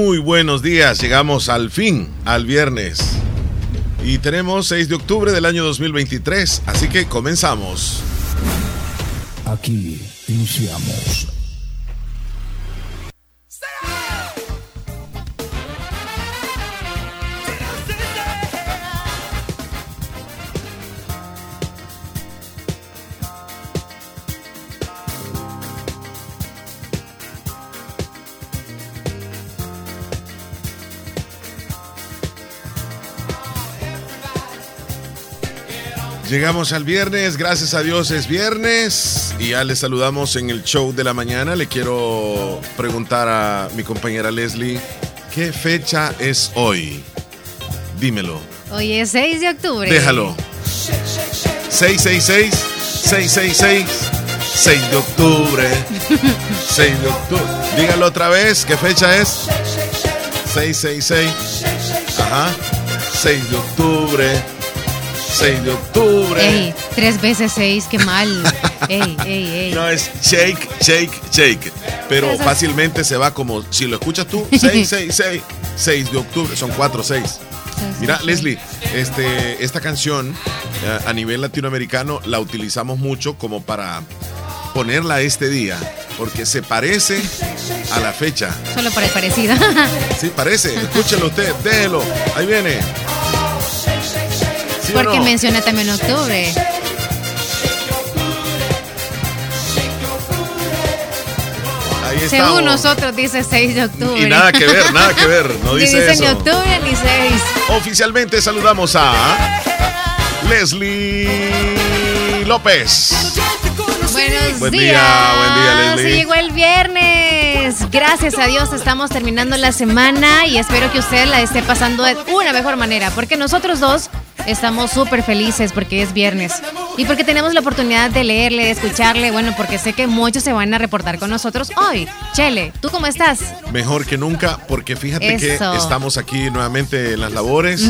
Muy buenos días, llegamos al fin, al viernes. Y tenemos 6 de octubre del año 2023, así que comenzamos. Aquí iniciamos Llegamos al viernes, gracias a Dios es viernes y ya les saludamos en el show de la mañana. Le quiero preguntar a mi compañera Leslie, ¿qué fecha es hoy? Dímelo. Hoy es 6 de octubre. Déjalo. 666 666 6 de octubre. 6 de octubre. Dígalo otra vez, ¿qué fecha es? 666. Ajá. 6 de octubre. 6 de octubre. Ey, tres veces seis, qué mal. ey, ey, ey. No, es shake, shake, shake. Pero fácilmente se va como, si lo escuchas tú, 6, 6, 6, 6 de octubre, son 4, 6. Mira, Leslie, este, esta canción eh, a nivel latinoamericano la utilizamos mucho como para ponerla este día, porque se parece a la fecha. Solo para parecida. sí, parece. Escúchelo usted, déjelo. Ahí viene. Porque menciona también octubre. Ahí. Según nosotros dice 6 de octubre. Y nada que ver, nada que ver. No dice ni dice eso. ni octubre ni 6. Oficialmente saludamos a Leslie López. Buenos Buen días. día, buen día, Leslie. Se llegó el viernes. Gracias a Dios estamos terminando la semana y espero que usted la esté pasando de una mejor manera, porque nosotros dos estamos súper felices porque es viernes y porque tenemos la oportunidad de leerle, de escucharle, bueno, porque sé que muchos se van a reportar con nosotros hoy. Chele, ¿tú cómo estás? Mejor que nunca, porque fíjate que estamos aquí nuevamente en las labores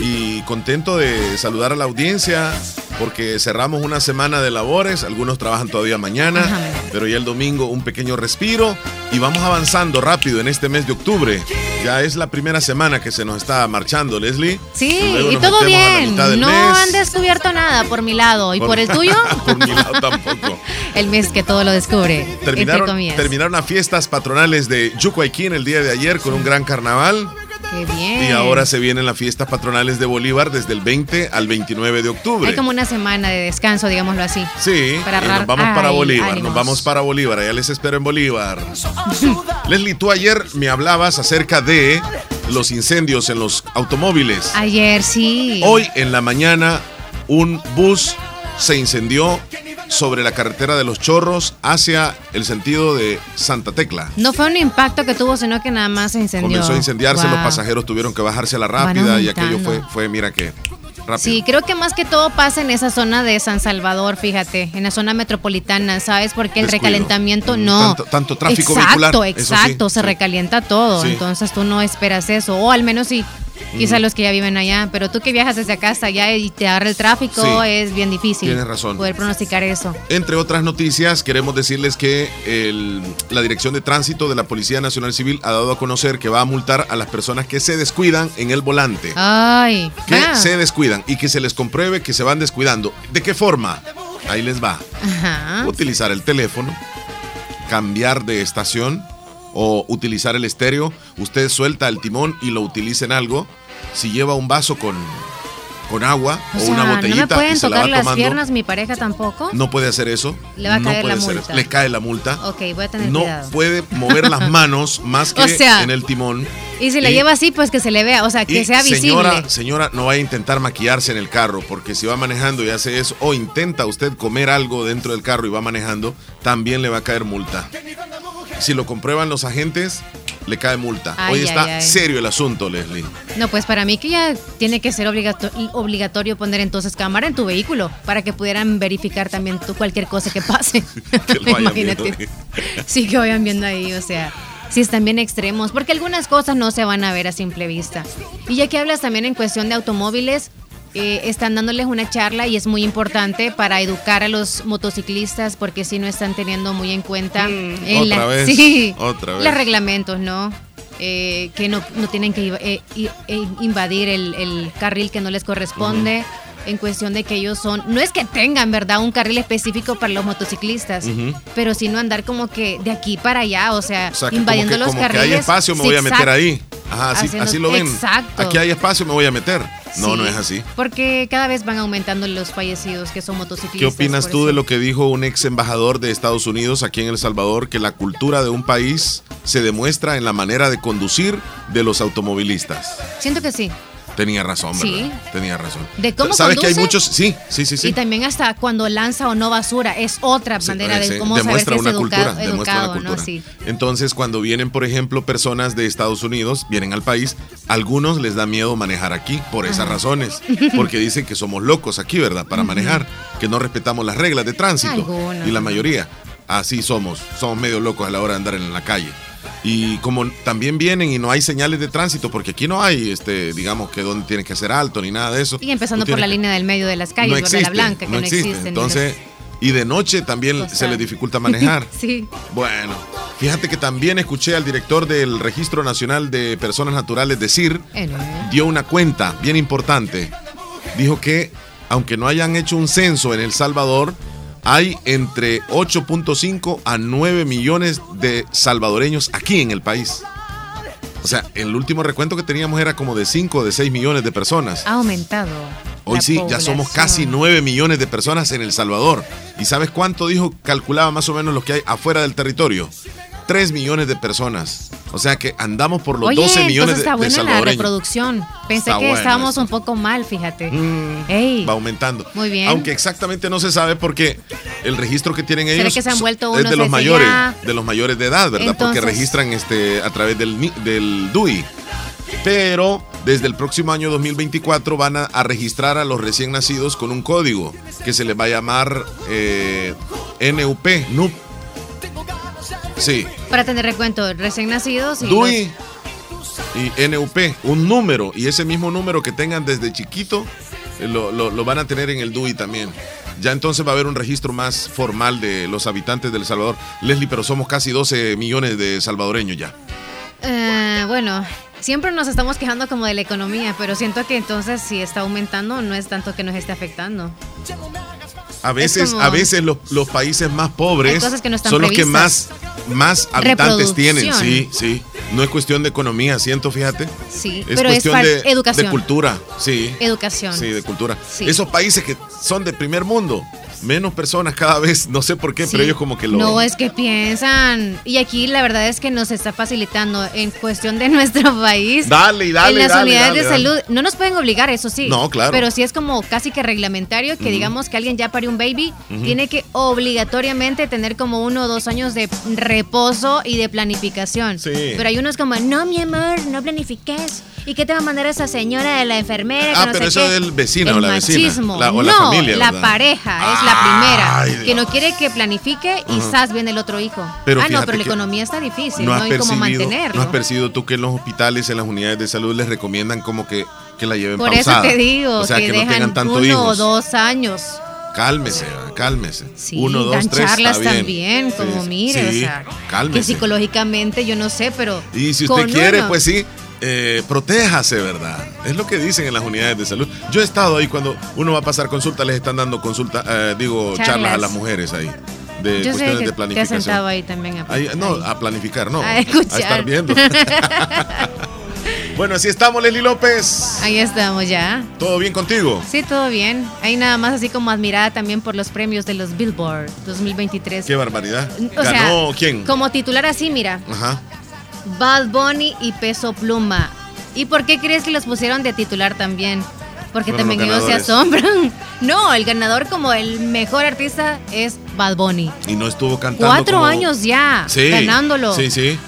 y contento de saludar a la audiencia porque cerramos una semana de labores, algunos trabajan todavía mañana, Ajá. pero ya el domingo un pequeño respiro y vamos avanzando rápido en este mes de octubre. Ya es la primera semana que se nos está marchando, Leslie. Sí, y todo bien. No mes. han descubierto nada por mi lado. ¿Y por, el tuyo? por mi lado tampoco. el mes que todo lo descubre. Terminaron, terminaron las fiestas patronales de Yucuayquín el día de ayer con un gran carnaval. Qué bien. Y ahora se vienen las fiestas patronales de Bolívar desde el 20 al 29 de octubre. Hay como una semana de descanso, digámoslo así. Sí, Para nos vamos para Bolívar, ánimos. nos vamos para Bolívar, allá les espero en Bolívar. Leslie, tú ayer me hablabas acerca de los incendios en los automóviles. Ayer sí. Hoy en la mañana un bus se incendió sobre la carretera de los Chorros hacia el sentido de Santa Tecla. No fue un impacto que tuvo, sino que nada más se incendió. Comenzó a incendiarse, Wow. los pasajeros tuvieron que bajarse a la rápida y aquello fue, fue mira que rápido. Sí, creo que más que todo pasa en esa zona de San Salvador, fíjate, en la zona metropolitana, ¿sabes? Porque el Descuido. recalentamiento Mm, no. tanto- tanto tráfico exacto, vehicular, sí, Exacto, se sí. recalienta todo. Sí. Entonces tú no esperas eso. O al menos sí, quizá los que ya viven allá. Pero tú que viajas desde acá hasta allá y te agarra el tráfico, Sí. es bien difícil. Tienes razón. Poder pronosticar eso. Entre otras noticias, queremos decirles que el- la Dirección de Tránsito de la Policía Nacional Civil ha dado a conocer que va a multar a las personas que se descuidan en el volante. Ay. Que ah. se descuidan y que se les compruebe que se van descuidando. ¿De qué forma? Ahí les va. Ajá. Utilizar el teléfono, cambiar de estación o utilizar el estéreo. Usted suelta el timón y lo utiliza en algo. Si lleva un vaso con, con agua O o, sea, una ¿no me botellita pueden y se la va tocar las tomando. piernas mi pareja tampoco? No puede hacer eso. Le va a no caer la multa. Le cae la multa. Ok, voy a tener No cuidado. puede mover las manos más que O sea, en el timón. Y si la lleva así, pues que se le vea, o sea, que sea visible. Señora, señora, no vaya a intentar maquillarse en el carro, porque si va manejando y hace eso, o intenta usted comer algo dentro del carro y va manejando, también le va a caer multa. Si lo comprueban los agentes, le cae multa. Hoy está serio el asunto, Leslie. No, pues para mí que ya tiene que ser obligatorio poner entonces cámara en tu vehículo para que pudieran verificar también tú cualquier cosa que pase. Imagínate. sí, que vayan viendo ahí, o sea si están bien extremos, porque algunas cosas no se van a ver a simple vista. Y ya que hablas también en cuestión de automóviles, eh, están dándoles una charla y es muy importante para educar a los motociclistas porque si no están teniendo muy en cuenta mm, otra vez, sí, otra los reglamentos, ¿no? Eh, que no, tienen que eh, invadir el, carril que no les corresponde en cuestión de que ellos son, no es que tengan, ¿verdad? Un carril específico para los motociclistas, pero sino andar como que de aquí para allá, o sea, invadiendo los carriles. Que hay espacio, me voy a meter ahí. Ajá, así, así lo ven. Exacto. Aquí hay espacio, me voy a meter. No, no es así. Porque cada vez van aumentando los fallecidos que son motociclistas. ¿Qué opinas tú de lo que dijo un ex embajador de Estados Unidos aquí en El Salvador? Que la cultura de un país se demuestra en la manera de conducir de los automovilistas. Siento que sí. Tenía razón, ¿verdad? Sí. Tenía razón. De cómo ¿Sabes que hay muchos? Sí, sí, sí, sí. Y también hasta cuando lanza o no basura, es otra manera de cómo demuestra saber una cultura, demuestra una cultura. Sí. Entonces, cuando vienen, por ejemplo, personas de Estados Unidos, vienen al país, algunos les da miedo manejar aquí por esas razones, porque dicen que somos locos aquí, ¿verdad? Para manejar, que no respetamos las reglas de tránsito. Y la mayoría, así somos, somos medio locos a la hora de andar en la calle. Y como también vienen y no hay señales de tránsito, porque aquí no hay, este, digamos, que donde tienen que hacer alto ni nada de eso. Y empezando por la línea del medio de las calles, no la blanca, que no, existe. Entonces, y de noche también se les dificulta manejar. sí. Bueno, fíjate que también escuché al director del Registro Nacional de Personas Naturales decir, dio una cuenta bien importante. Dijo que, aunque no hayan hecho un censo en El Salvador, hay entre 8.5 a 9 millones de salvadoreños aquí en el país. O sea, el último recuento que teníamos era como de 5 o de 6 millones de personas. Ha aumentado. Hoy sí, ya somos casi 9 millones de personas en El Salvador. ¿Y sabes cuánto dijo, calculaba más o menos lo que hay afuera del territorio? 3 millones de personas. O sea que andamos por los 12 millones está de, buena la reproducción. Pensé que estábamos un poco mal, fíjate. Mm, va aumentando. Muy bien. Aunque exactamente no se sabe porque el registro que tienen ellos que se han vuelto es de los mayores, de los mayores de edad, ¿verdad? porque registran este a través del, del DUI. Pero desde el próximo año 2024 van a, registrar a los recién nacidos con un código que se les va a llamar eh, NUP, NUP Sí. Para tener recuento, recién nacidos y. DUI y NUP, un número. Y ese mismo número que tengan desde chiquito eh, lo, van a tener en el DUI también. Ya entonces va a haber un registro más formal de los habitantes del Salvador. Leslie, pero somos casi 12 millones de salvadoreños ya. Eh, bueno, siempre nos estamos quejando como de la economía, pero siento que entonces si está aumentando no es tanto que nos esté afectando. A veces, a veces los, países más pobres son los que más, más habitantes tienen. Sí, sí. No es cuestión de economía, siento, fíjate. Sí, es pero cuestión es de, educación. de cultura. Sí. Educación. Sí, de cultura. Esos países que son de primer mundo, menos personas cada vez, no sé por qué, pero ellos como que lo... No, es que piensan, y aquí la verdad es que nos está facilitando en cuestión de nuestro país. Dale, dale. En las unidades de salud, no nos pueden obligar, eso sí. No, claro. Pero sí es como casi que reglamentario que digamos que alguien ya parió un baby, tiene que obligatoriamente tener como uno o dos años de reposo y de planificación. Sí. Pero hay unos como, no, mi amor, no planifiques. ¿Y qué te va a mandar esa señora de la enfermera? Ah, pero eso es del vecino o la machismo. vecina. o la no, familia. La pareja es la primera. que no quiere que planifique y uh viene el otro hijo. ah, no, pero la economía está difícil. No, hay cómo mantenerlo. ¿No has percibido tú que en los hospitales, en las unidades de salud, les recomiendan como que, que la lleven Por eso te digo, o sea, que, no tengan tanto uno o dos años. Cálmese, cálmese. Sí, uno, dos, tres, charlas también, como mire, o sea, cálmese. que psicológicamente yo no sé, pero y si usted quiere, pues sí, eh, protéjase, ¿verdad? Es lo que dicen en las unidades de salud. Yo he estado ahí cuando uno va a pasar consulta, les están dando consulta, eh, digo, charlas. a las mujeres ahí. De cuestiones de planificación. Te has ahí también a, no, a planificar, no. A, estar viendo. bueno, así estamos, Leslie López. Ahí estamos ya. ¿Todo bien contigo? Sí, todo bien. Ahí nada más así como admirada también por los premios de los Billboard 2023. Qué barbaridad. ¿Ganó quién? Como titular así, mira. Ajá. Bad Bunny y Peso Pluma. ¿Y por qué crees que los pusieron de titular también? Porque también ellos se asombran. No, el ganador como el mejor artista es Bad Bunny. Y no estuvo cantando. Cuatro años ya ganándolo. Sí, sí.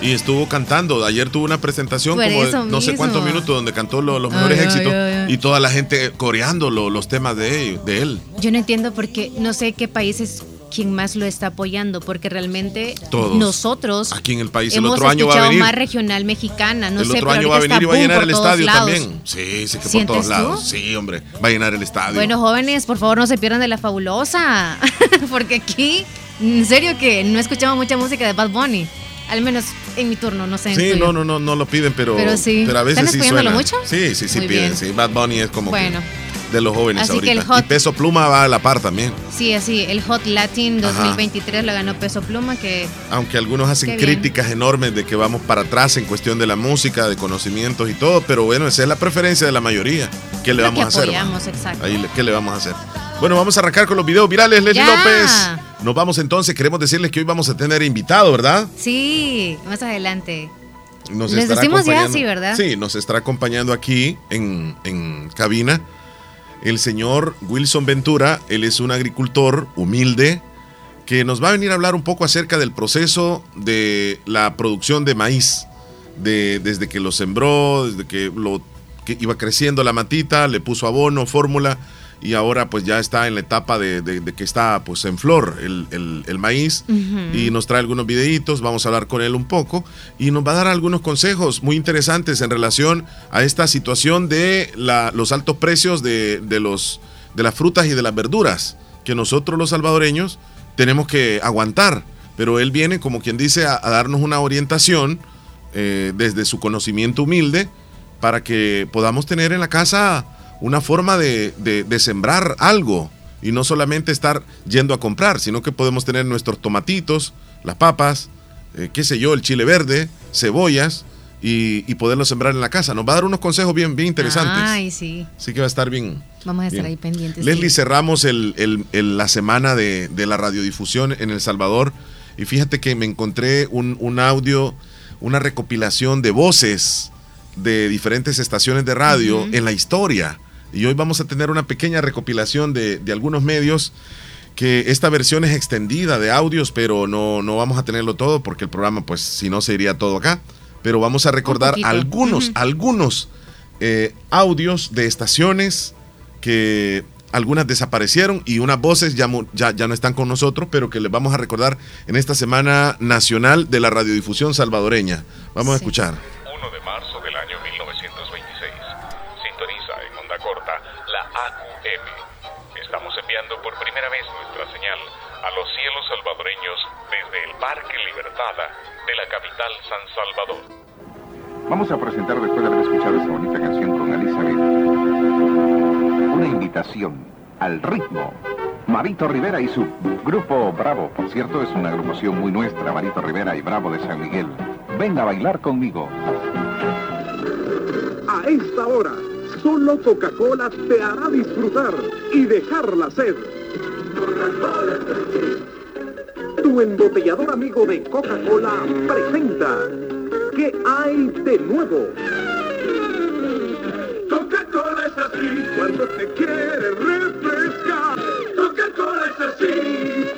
Y estuvo cantando. Ayer tuvo una presentación como de no sé cuántos minutos donde cantó los mejores éxitos y toda la gente coreando los temas de, de él. Yo no entiendo porque no sé qué países quien más lo está apoyando, porque realmente nosotros aquí en el país el otro año va a venir más regional mexicana, no el sé, otro año va a venir y va a llenar el estadio también. Sí, sí que por todos lados. Sí, hombre, va a llenar el estadio. Bueno, jóvenes, por favor no se pierdan de la fabulosa, porque aquí en serio que no escuchamos mucha música de Bad Bunny. Al menos en mi turno, no sé. Sí, no, no, no, no lo piden, pero, pero, sí. pero a veces sí suena. mucho? Sí, sí, sí piden. Sí, Bad Bunny es como bueno de los jóvenes ahorita. y Peso Pluma va a la par también. Sí, así, el Hot Latin 2023 lo ganó Peso Pluma, que... Aunque algunos hacen críticas enormes de que vamos para atrás en cuestión de la música, de conocimientos y todo, pero bueno, esa es la preferencia de la mayoría. ¿Qué le vamos a hacer? exacto. Ahí, ¿Qué le vamos a hacer? Bueno, vamos a arrancar con los videos virales, Leslie López. Nos vamos entonces, queremos decirles que hoy vamos a tener invitado, ¿verdad? Sí, más adelante. Nos Les decimos ya, sí, ¿verdad? Sí, nos estará acompañando aquí en, en cabina el señor Wilson Ventura. Él es un agricultor humilde que nos va a venir a hablar un poco acerca del proceso de la producción de maíz. De, desde que lo sembró, desde que lo que iba creciendo la matita, le puso abono, fórmula y ahora pues ya está en la etapa de, que está pues en flor el, maíz y nos trae algunos videitos, vamos a hablar con él un poco y nos va a dar algunos consejos muy interesantes en relación a esta situación de la, los altos precios de, los, de las frutas y de las verduras que nosotros los salvadoreños tenemos que aguantar, pero él viene como quien dice a, darnos una orientación eh, desde su conocimiento humilde para que podamos tener en la casa una forma de, sembrar algo y no solamente estar yendo a comprar, sino que podemos tener nuestros tomatitos, las papas, eh, qué sé yo, el chile verde, cebollas y, y, poderlo sembrar en la casa. Nos va a dar unos consejos bien, bien interesantes. Ay, sí. Sí que va a estar bien. Vamos a estar ahí pendientes. Leslie, cerramos el, la semana de, la radiodifusión en El Salvador y fíjate que me encontré un, audio, una recopilación de voces de diferentes estaciones de radio en la historia y hoy vamos a tener una pequeña recopilación de, algunos medios que esta versión es extendida de audios, pero no, no vamos a tenerlo todo porque el programa, pues si no, se iría todo acá. Pero vamos a recordar algunos, algunos eh, audios de estaciones que algunas desaparecieron y unas voces ya, ya, ya, no están con nosotros, pero que les vamos a recordar en esta Semana Nacional de la Radiodifusión Salvadoreña. Vamos a escuchar. Parque Libertada de la capital San Salvador. Vamos a presentar después de haber escuchado esa bonita canción con Elizabeth una invitación al ritmo. Marito Rivera y su grupo Bravo, por cierto, es una agrupación muy nuestra, Marito Rivera y Bravo de San Miguel. Venga a bailar conmigo. A esta hora, solo Coca-Cola te hará disfrutar y dejar la sed tu embotellador amigo de Coca-Cola presenta ¿Qué hay de nuevo? Coca-Cola es así cuando te quiere refrescar. Coca-Cola es así.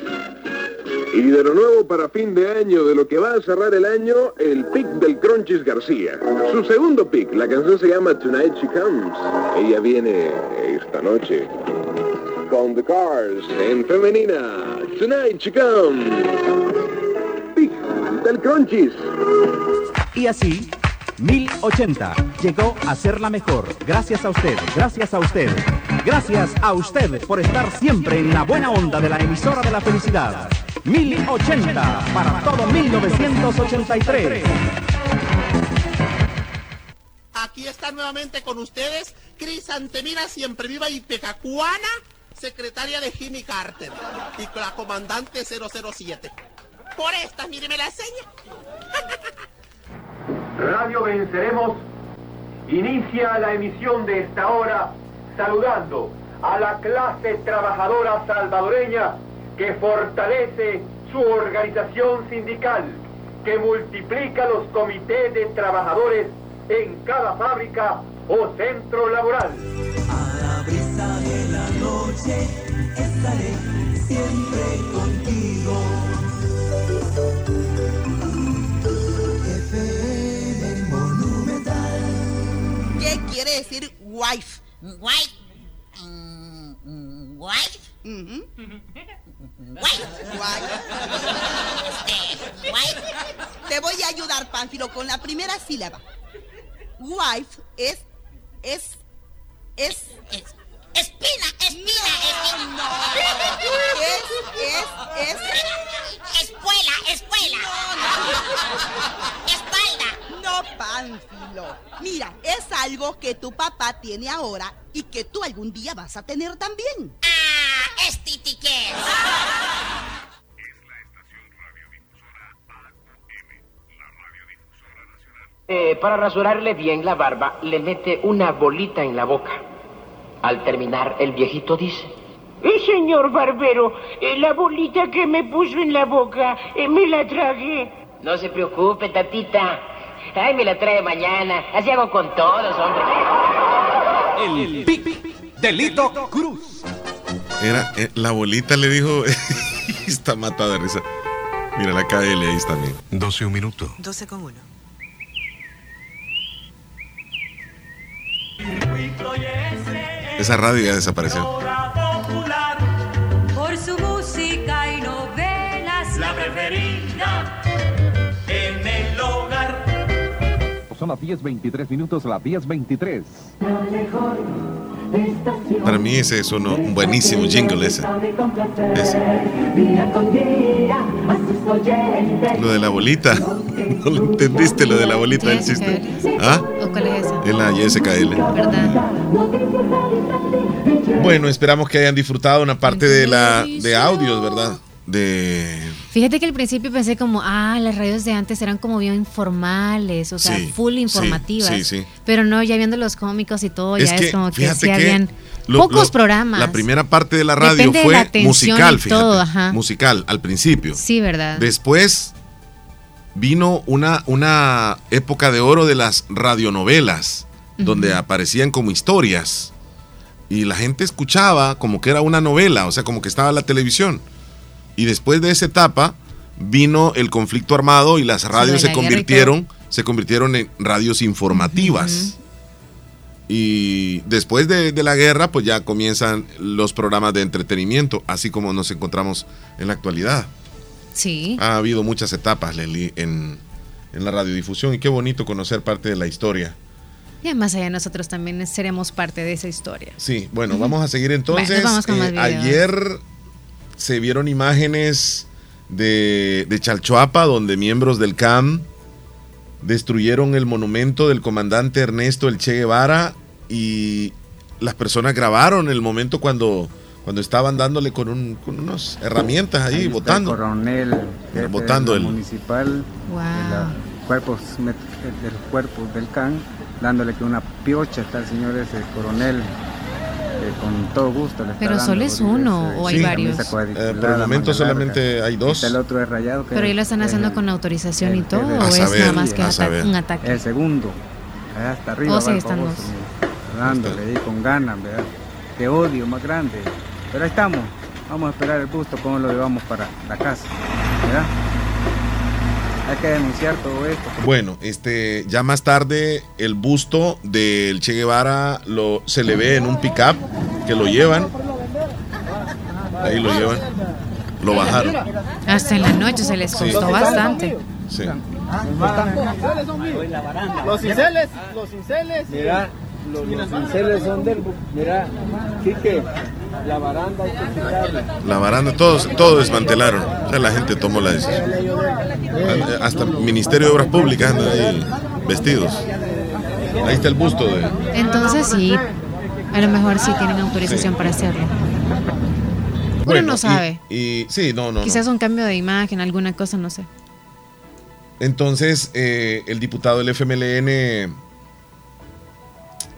Y de lo nuevo para fin de año, de lo que va a cerrar el año, el pick del Crunchies García. Su segundo pick, la canción se llama Tonight She Comes. Ella viene esta noche con The Cars en femenina. Tonight she comes. del Crunchies. Y así, 1080 llegó a ser la mejor. Gracias a usted, gracias a usted. Gracias a usted por estar siempre en la buena onda de la emisora de la felicidad. 1080 para todo 1983. Aquí está nuevamente con ustedes Cris Antemira, siempre viva y pecacuana secretaria de Jimmy Carter y la comandante 007. Por esta, míreme la seña. Radio Venceremos inicia la emisión de esta hora saludando a la clase trabajadora salvadoreña que fortalece su organización sindical, que multiplica los comités de trabajadores en cada fábrica o centro laboral. noche estaré siempre contigo. FM Monumental. ¿Qué quiere decir wife? Wife. Mm, mm, wife. Wife. Este, wife. Te voy a ayudar, Pánfilo, con la primera sílaba. Wife es. Es. es. Es- espina, espina, espina. No. Es. es. es. Espuela, espuela. Espalda. No, Pánfilo. Mira, es algo que tu papá tiene ahora y que tú algún día vas a tener también. Ah, estitiquez. Eh, para rasurarle bien la barba, le mete una bolita en la boca. Al terminar, el viejito dice... Eh, señor barbero, eh, la bolita que me puso en la boca, eh, me la tragué. No se preocupe, tatita. Ay, me la trae mañana. Así hago con todos, hombre. El Pic Delito Cruz. Era, eh, la bolita le dijo, está matada de risa. Mira la KL ahí está bien. 12 un minuto. 12 con 1. Esa radio ya desapareció. Por su música y novelas. La preferida en el hogar. Son las 10.23 minutos, las 10.23. Para mí ese es uno, un buenísimo jingle ese. Ese. Lo de la bolita. No lo entendiste lo de la bolita del chiste. ¿Ah? ¿O cuál es esa? En la YSKL. ¿Verdad? Bueno, esperamos que hayan disfrutado una parte de la de audios, ¿verdad? De Fíjate que al principio pensé como, ah, las radios de antes eran como bien informales, o sea, Sí, full informativas. sí, sí. Pero no, ya viendo los cómicos y todo, Es ya que, es como que sí que habían lo- pocos lo- programas. La primera parte de la radio Depende fue la musical, fíjate. todo, ajá. Musical al principio. Sí, ¿verdad? Después vino una, una época de oro de las radionovelas, donde aparecían como historias. Y la gente escuchaba como que era una novela, o sea, como que estaba en la televisión. Y después de esa etapa vino el conflicto armado y las radios se y convirtieron, se convirtieron en radios informativas. Y después de, de la guerra, pues ya comienzan los programas de entretenimiento, así como nos encontramos en la actualidad. Sí. Ha habido muchas etapas, Leslie, en, en la radiodifusión y qué bonito conocer parte de la historia. Ya más allá nosotros también seremos parte de esa historia. Sí, bueno, vamos a seguir entonces. Bueno, vamos con Eh, ayer se vieron imágenes de, de Chalchuapa, donde miembros del CAM destruyeron el monumento del comandante Ernesto El Che Guevara y las personas grabaron el momento cuando, cuando estaban dándole con, un, con unas herramientas ahí, votando. El coronel jefe el- municipal los cuerpos cuerpos del CAN dándole que una piocha está el señor ese coronel con todo gusto le está Pero dando solo es uno, ese- o hay sí, varios. Eh, por el momento solamente larga. hay dos. Está el otro es rayado que Pero ellos lo están es haciendo el- con autorización y todo, el- o A es saber, nada más que un ataque. el segundo allá hasta arriba el están dos. dándole ahí con ganas ¿verdad? qué odio más grande pero ahí estamos vamos a esperar el busto cómo lo llevamos para la casa ¿verdad? Hay que denunciar todo esto Bueno, este, ya más tarde el busto del Che Guevara lo, se le ve en un pickup que lo llevan. Ahí lo llevan. Lo bajaron. Hasta en la noche se les costó Sí. bastante. Sí. Los cinceles, los cinceles. Mira, los, los cinceles son del. Mira, Quique, la baranda hay que quitarla. La baranda, todos, todo desmantelaron. O sea, la gente tomó la decisión. Hasta el Ministerio de Obras Públicas andan ahí vestidos. Ahí está el busto de. Entonces sí, a lo mejor sí tienen autorización para hacerlo. Uno Bueno, no sabe. Y, sí, no, no. no. Quizás un cambio de imagen, alguna cosa, no sé. Entonces, eh, el diputado del FMLN,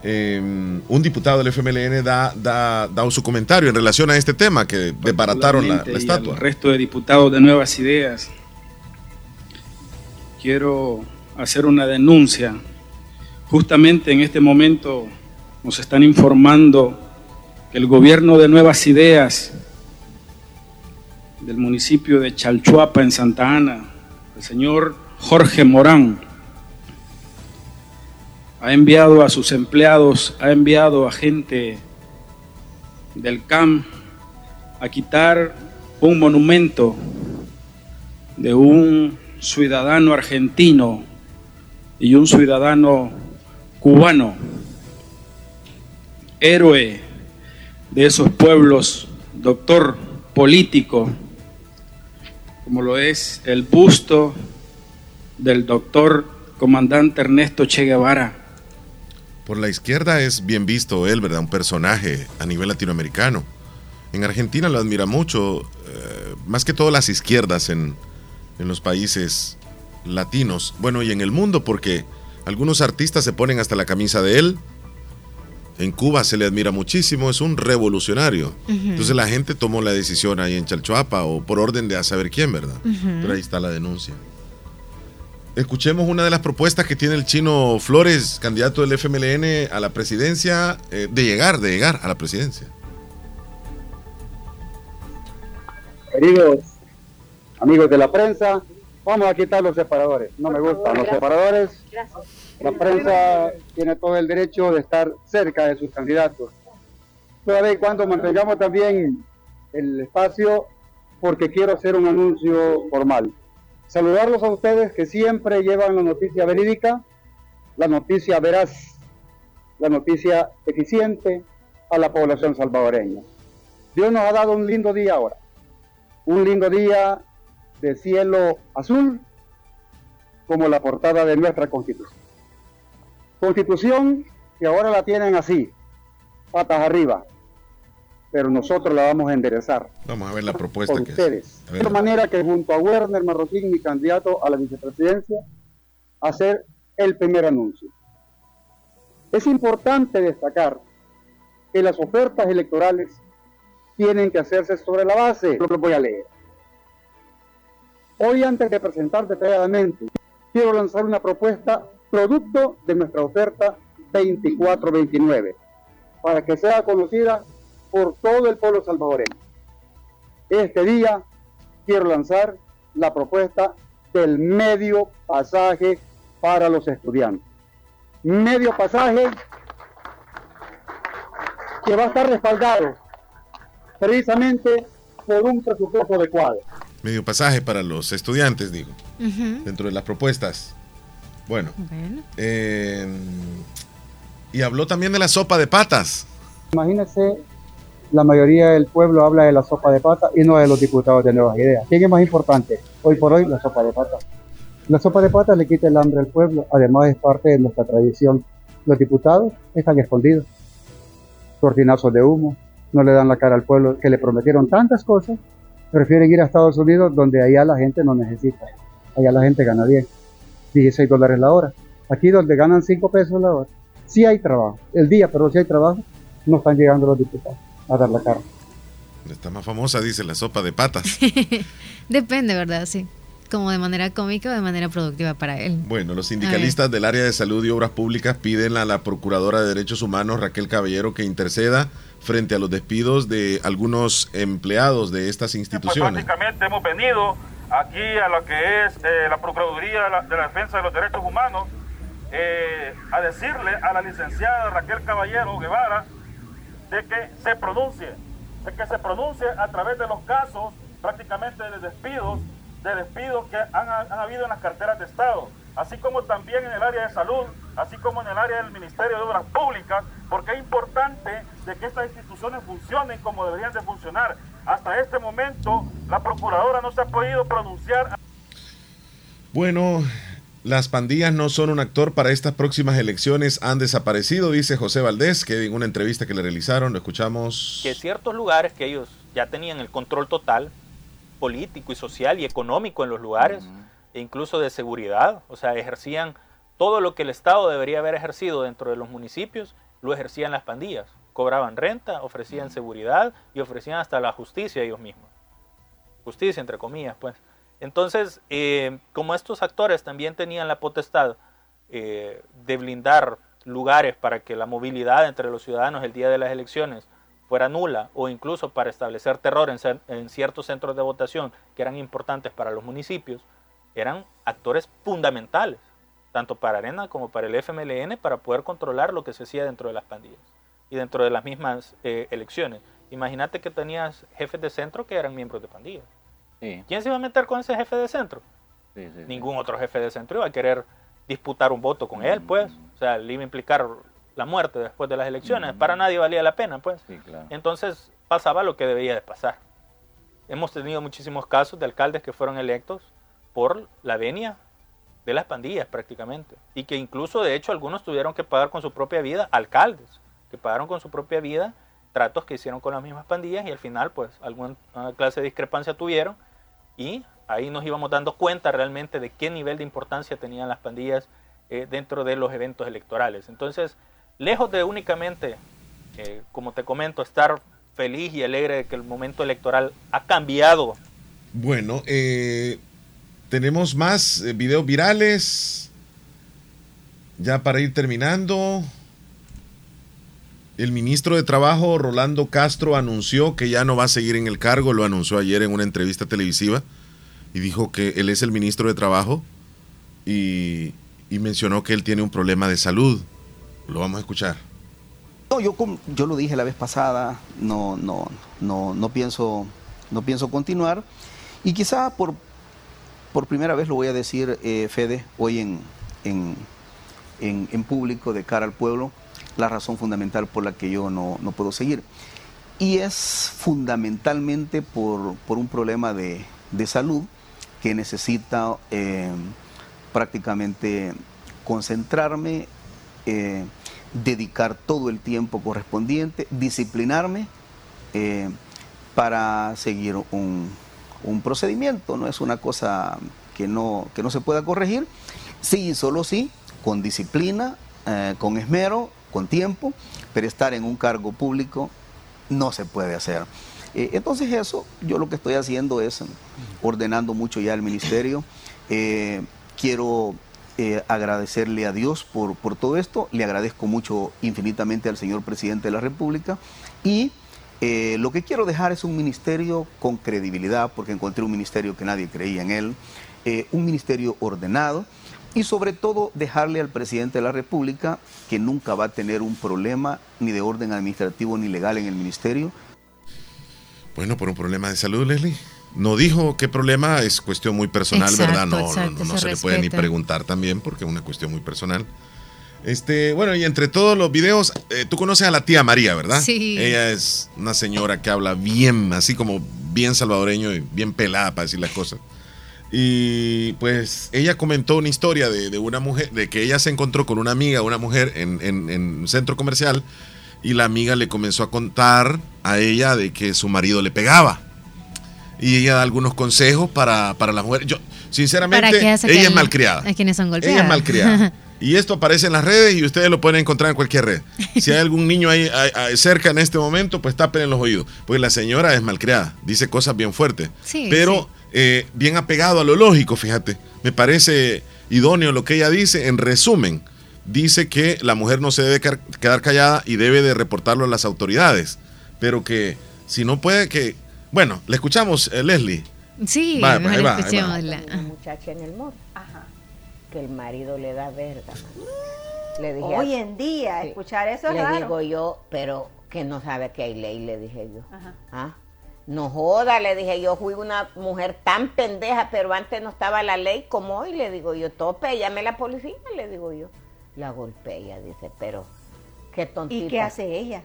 eh, un diputado del FMLN da, da, da su comentario en relación a este tema, que desbarataron la, la y estatua. al resto de diputados de Nuevas Ideas. Quiero hacer una denuncia. Justamente en este momento nos están informando que el gobierno de Nuevas Ideas del municipio de Chalchuapa en Santa Ana, el señor Jorge Morán, ha enviado a sus empleados, ha enviado a gente del CAM a quitar un monumento de un ciudadano argentino y un ciudadano cubano, héroe de esos pueblos, doctor político, como lo es el busto del doctor comandante Ernesto Che Guevara. Por la izquierda es bien visto él, ¿verdad? Un personaje a nivel latinoamericano. En Argentina lo admira mucho, eh, más que todas las izquierdas en, en los países latinos. Bueno, y en el mundo, porque algunos artistas se ponen hasta la camisa de él. En Cuba se le admira muchísimo, es un revolucionario. Entonces la gente tomó la decisión ahí en Chalchuapa o por orden de a saber quién, ¿verdad? Pero ahí está la denuncia. Escuchemos una de las propuestas que tiene el chino Flores, candidato del FMLN a la presidencia, eh, de llegar, de llegar a la presidencia. Queridos amigos de la prensa, vamos a quitar los separadores. No me gustan los separadores. La prensa tiene todo el derecho de estar cerca de sus candidatos. Todavía y cuando mantengamos también el espacio, porque quiero hacer un anuncio formal. Saludarlos a ustedes que siempre llevan la noticia verídica, la noticia veraz, la noticia eficiente a la población salvadoreña. Dios nos ha dado un lindo día ahora, un lindo día de cielo azul, como la portada de nuestra constitución. Constitución que ahora la tienen así, patas arriba, pero nosotros la vamos a enderezar Vamos a ver la propuesta por que es. ustedes. Ver. De manera que junto a Werner Marroquín, mi candidato a la vicepresidencia, hacer el primer anuncio. Es importante destacar que las ofertas electorales tienen que hacerse sobre la base. Lo que voy a leer. Hoy, antes de presentar detalladamente, quiero lanzar una propuesta producto de nuestra oferta 2429 para que sea conocida por todo el pueblo salvadoreño. Este día quiero lanzar la propuesta del medio pasaje para los estudiantes. Medio pasaje que va a estar respaldado precisamente por un presupuesto adecuado. Medio pasaje para los estudiantes, digo, dentro de las propuestas. Bueno, Bueno. eh, y habló también de la sopa de patas. Imagínense, la mayoría del pueblo habla de la sopa de pata y no de los diputados de Nuevas Ideas. ¿Quién es más importante? Hoy por hoy, la sopa de pata. La sopa de pata le quita el hambre al pueblo, además es parte de nuestra tradición. Los diputados están escondidos, cortinazos de humo, no le dan la cara al pueblo que le prometieron tantas cosas, prefieren ir a Estados Unidos donde allá la gente no necesita, allá la gente gana bien, 16 dólares la hora. Aquí donde ganan 5 pesos la hora, sí hay trabajo, el día, pero si hay trabajo, no están llegando los diputados a dar la cara. Está más famosa, dice, la sopa de patas. Depende, ¿verdad? Sí. Como de manera cómica o de manera productiva para él. Bueno, los sindicalistas del área de salud y obras públicas piden a la Procuradora de Derechos Humanos, Raquel Caballero, que interceda frente a los despidos de algunos empleados de estas Pues instituciones. prácticamente hemos venido aquí a lo que es eh, la Procuraduría de la, de la Defensa de los Derechos Humanos eh, a decirle a la licenciada Raquel Caballero Guevara de que se pronuncie, de que se pronuncie a través de los casos prácticamente de despidos, de despidos que han, habido en las carteras de Estado, así como también en el área de salud, así como en el área del Ministerio de Obras Públicas, porque es importante de que estas instituciones funcionen como deberían de funcionar. Hasta este momento la Procuradora no se ha podido pronunciar Bueno, las pandillas no son un actor para estas próximas elecciones, han desaparecido, dice José Valdés, que en una entrevista que le realizaron, lo escuchamos. que ciertos lugares que ellos ya tenían el control total político y social y económico en los lugares e incluso de seguridad, o sea, ejercían todo lo que el Estado debería haber ejercido dentro de los municipios, lo ejercían las pandillas, cobraban renta, ofrecían seguridad y ofrecían hasta la justicia ellos mismos. Justicia entre comillas, pues. Entonces, eh, como estos actores también tenían la potestad eh, de blindar lugares para que la movilidad entre los ciudadanos el día de las elecciones fuera nula o incluso para establecer terror en, ciertos centros de votación que eran importantes para los municipios, eran actores fundamentales, tanto para Arena como para el FMLN, para poder controlar lo que se hacía dentro de las pandillas y dentro de las mismas eh, elecciones. Imagínate que tenías jefes de centro que eran miembros de pandillas. ¿Quién se iba a meter con ese jefe de centro? Ningún otro jefe de centro iba a querer disputar un voto con él, pues. O sea, le iba a implicar la muerte después de las elecciones. Para nadie valía la pena, pues. Entonces pasaba lo que debía de pasar. Hemos tenido muchísimos casos de alcaldes que fueron electos por la venia de las pandillas prácticamente. Y que incluso de hecho algunos tuvieron que pagar con su propia vida, alcaldes, que pagaron con su propia vida tratos que hicieron con las mismas pandillas y al final pues alguna clase de discrepancia tuvieron y ahí nos íbamos dando cuenta realmente de qué nivel de importancia tenían las pandillas eh, dentro de los eventos electorales. Entonces, lejos de únicamente, eh, como te comento, estar feliz y alegre de que el momento electoral ha cambiado Bueno, eh, tenemos más videos virales. Ya para ir terminando. El ministro de Trabajo, Rolando Castro, anunció que ya no va a seguir en el cargo. Lo anunció ayer en una entrevista televisiva. Y dijo que él es el ministro de Trabajo. Y, mencionó que él tiene un problema de salud. Lo vamos a escuchar. No, yo, yo lo dije la vez pasada, no, no, no, no, pienso, no pienso continuar. Y quizá por, por primera vez lo voy a decir, eh, Fede, hoy en, en- en público, de cara al pueblo, la razón fundamental por la que yo no, no puedo seguir. Y es fundamentalmente por, por un problema de, de salud que necesita eh, prácticamente concentrarme, eh, dedicar todo el tiempo correspondiente, disciplinarme eh, para seguir un, un procedimiento. No es una cosa que no, que no se pueda corregir. Sí, solo sí, con disciplina, con esmero, con tiempo, pero estar en un cargo público no se puede hacer. Eh, entonces eso, yo lo que estoy haciendo es ordenando mucho ya el ministerio. Eh, quiero eh, agradecerle a Dios por, por todo esto, le agradezco mucho infinitamente al señor presidente de la República y lo que quiero dejar es un ministerio con credibilidad, porque encontré un ministerio que nadie creía en él, un ministerio ordenado y sobre todo dejarle al presidente de la República que nunca va a tener un problema ni de orden administrativo ni legal en el ministerio. Bueno, por un problema de salud, Leslie. No dijo qué problema, es cuestión muy personal, Exacto, ¿verdad? No, no, exacto, no, no se se, le puede ni preguntar también porque es una cuestión muy personal. Este, bueno, y entre todos los videos, eh, tú conoces a la tía María, ¿verdad? Sí. Ella es una señora que habla bien, así como bien salvadoreño y bien pelada para decir las cosas. Y pues ella comentó una historia de, de una mujer, de que ella se encontró con una amiga, una mujer en, en- en un centro comercial y la amiga le comenzó a contar a ella de que su marido le pegaba. Y ella da algunos consejos para, para la mujer. Yo, sinceramente, ¿Para qué hace que ella es el- malcriada. A quienes son golpeados. Ella es malcriada. Y esto aparece en las redes y ustedes lo pueden encontrar en cualquier red. Si hay algún niño ahí, cerca en este momento, pues tapen los oídos. Porque la señora es malcriada, dice cosas bien fuertes. Sí, pero eh, bien apegado a lo lógico, fíjate. Me parece idóneo lo que ella dice. En resumen, dice que la mujer no se debe quedar callada y debe de reportarlo a las autoridades. Pero que si no puede, que... Bueno, le escuchamos, eh, Leslie. Sí, Va, mejor ahí va, ahí va. Una muchacha en el mall. Que el marido le da verga. Le dije, Hoy en día, escuchar eso es le raro. digo yo, pero que no sabe que hay ley, le dije yo. Ajá. ¿Ah? No joda, le dije yo, fui una mujer tan pendeja, pero antes no estaba la ley como hoy, le digo yo, tope, llame a la policía, le digo yo. La golpea, dice, pero qué tontita. ¿Y qué hace ella?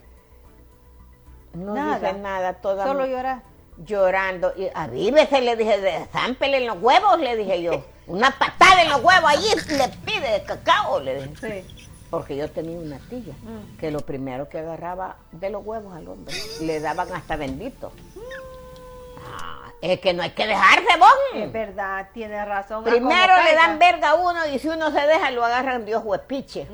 No Nada. dice nada, toda Solo llorar. Llorando. Y avívese, le dije, zámpele en los huevos, le dije yo. Una patada en los huevos, allí le pide cacao, le dije. Porque yo tenía una tía Mm. que lo primero que agarraba de los huevos al hombre, le daban hasta bendito. Ah, es que no hay que dejarse, vos. Es verdad, tiene razón. Primero Como le dan verga a uno y si uno se deja lo agarran Dios huepiche.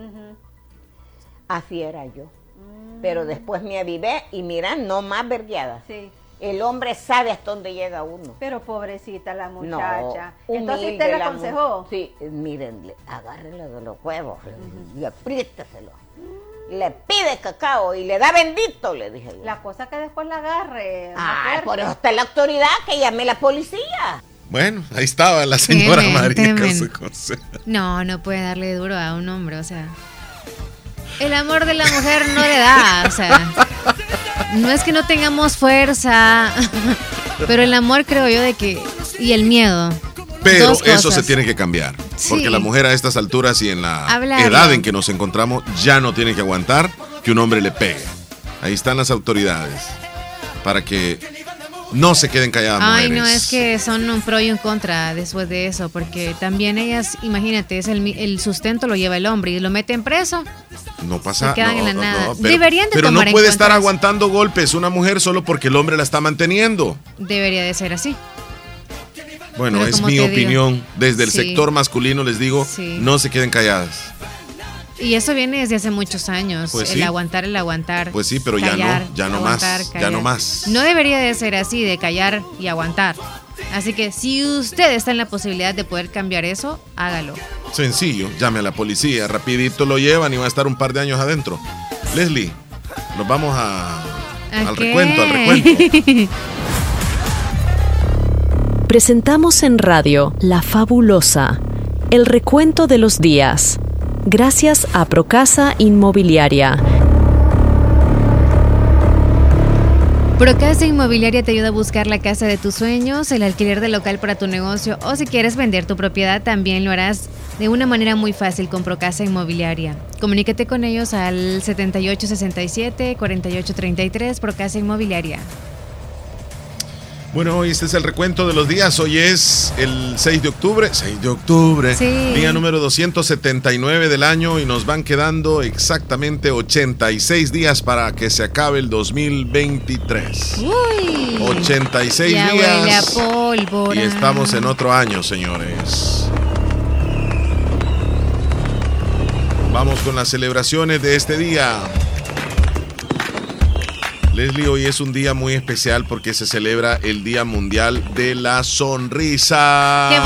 Así era yo. Mm. Pero después me avivé y mira, no más vergueadas. El hombre sabe hasta dónde llega uno. Pero pobrecita la No, muchacha. Entonces usted le la aconsejó. Sí, mírenle, agárrenle de los huevos y apriéteselo. le pide cacao y le da bendito, le dije yo. La cosa que después la agarre. Ah, por eso está la autoridad que llame a la policía. Bueno, ahí estaba la señora Temen, María temen. con su consejo. No, no puede darle duro a un hombre, o sea. El amor de la mujer no le da, o sea. No es que no tengamos fuerza, pero el amor creo yo de que. Y el miedo. Pero Dos eso cosas. se tiene que cambiar. Porque la mujer a estas alturas y en la Hablarlo. edad en que nos encontramos ya no tiene que aguantar que un hombre le pegue. Ahí están las autoridades para que no se queden calladas Ay, mujeres. no, es que son un pro y un contra después de eso, porque también ellas, imagínate, es el, sustento lo lleva el hombre y lo meten preso. No pasa se quedan no, en la no, nada. no, pero, Deberían de pero no tomar puede estar eso. aguantando golpes una mujer solo porque el hombre la está manteniendo. Debería de ser así. Bueno, Pero es mi digo, opinión. Desde el sí. sector masculino les digo, Sí. no se queden calladas. Y eso viene desde hace muchos años. Pues el sí. aguantar, el aguantar. Pues sí, pero ya no, ya no más, ya no más. No debería de ser así, de callar y aguantar. Así que si usted está en la posibilidad de poder cambiar eso, hágalo. Sencillo, llame a la policía, rapidito lo llevan y va a estar un par de años adentro. Leslie, nos vamos a, al recuento, al recuento. Presentamos en radio La Fabulosa, el recuento de los días. Gracias a Procasa Inmobiliaria. Procasa Inmobiliaria te ayuda a buscar la casa de tus sueños, el alquiler de local para tu negocio o si quieres vender tu propiedad también lo harás de una manera muy fácil con Procasa Inmobiliaria. Comunícate con ellos al 7867-4833 Procasa Inmobiliaria. Bueno, hoy este es el recuento de los días. Hoy es el 6 de octubre. 6 de octubre. Sí. Día número 279 del año y nos van quedando exactamente 86 días para que se acabe el 2023. Uy. 86 ya días. pólvora. Y estamos en otro año, señores. Vamos con las celebraciones de este día. Leslie, hoy es un día muy especial porque se celebra el Día Mundial de la Sonrisa. ¡Qué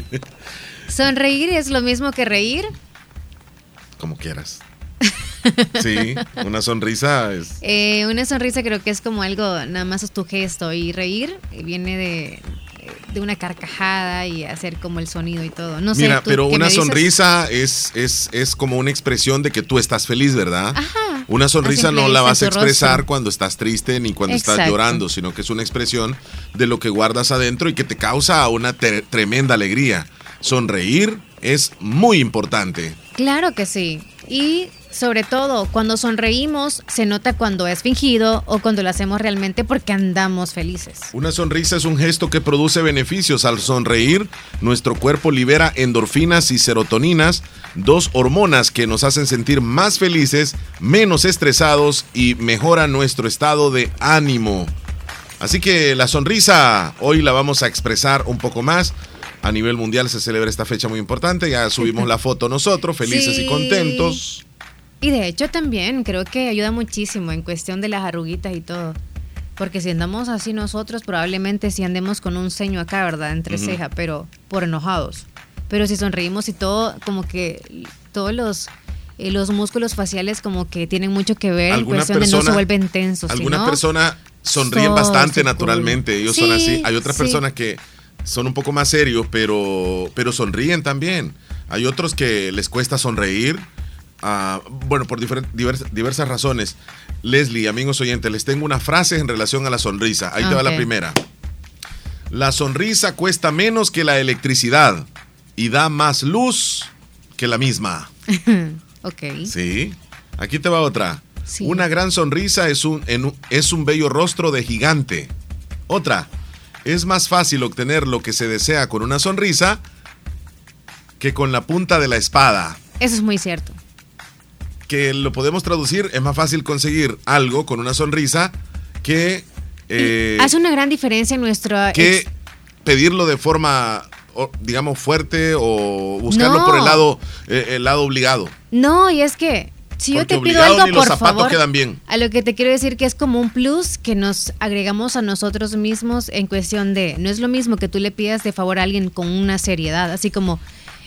bonito! ¿Sonreír es lo mismo que reír? Como quieras. Sí, una sonrisa es... Eh, una sonrisa creo que es como algo, nada más es tu gesto y reír viene de, de una carcajada y hacer como el sonido y todo. No sé, Mira, ¿tú pero una sonrisa es, es, es como una expresión de que tú estás feliz, ¿verdad? Ajá. Una sonrisa no la vas a expresar rostro. cuando estás triste ni cuando estás llorando, sino que es una expresión de lo que guardas adentro y que te causa una tremenda alegría. Sonreír es muy importante. Claro que sí. Y sobre todo, cuando sonreímos, se nota cuando es fingido o cuando lo hacemos realmente porque andamos felices. Una sonrisa es un gesto que produce beneficios. Al sonreír, nuestro cuerpo libera endorfinas y serotoninas, dos hormonas que nos hacen sentir más felices, menos estresados y mejora nuestro estado de ánimo. Así que la sonrisa hoy la vamos a expresar un poco más. A nivel mundial se celebra esta fecha muy importante. Ya subimos la foto nosotros, felices y contentos. Y de hecho también creo que ayuda muchísimo en cuestión de las arruguitas y todo. Porque si andamos así nosotros, probablemente si andemos con un ceño acá, ¿verdad? Entre Ujú. ceja, pero por enojados. Pero si sonreímos y todo, como que todos los, eh, los músculos faciales como que tienen mucho que ver en cuestión de no se persona- vuelven tensos. Algunas personas sonríen So bastante naturalmente, ellos son Sí, así. Hay otras sí. personas que son un poco más serios, pero, pero sonríen también. Hay otros que les cuesta sonreír, bueno, por diversas razones. Leslie, amigos oyentes, les tengo una frase en relación a la sonrisa. Ahí te va la primera. La sonrisa cuesta menos que la electricidad y da más luz que la misma. ok. Sí. Aquí te va otra. Una gran sonrisa es un, en un- es un bello rostro de gigante. Otra. Es más fácil obtener lo que se desea con una sonrisa que con la punta de la espada. Eso es muy cierto. Que lo podemos traducir, es más fácil conseguir algo con una sonrisa que, eh, Hace una gran diferencia en nuestro... que ex- pedirlo de forma, digamos, fuerte o buscarlo No. por el lado, eh, el lado obligado. No, y es que si yo te pido algo, por favor, quedan bien. a lo que te quiero decir que es como un plus que nos agregamos a nosotros mismos en cuestión de, no es lo mismo que tú le pidas de favor a alguien con una seriedad, así como,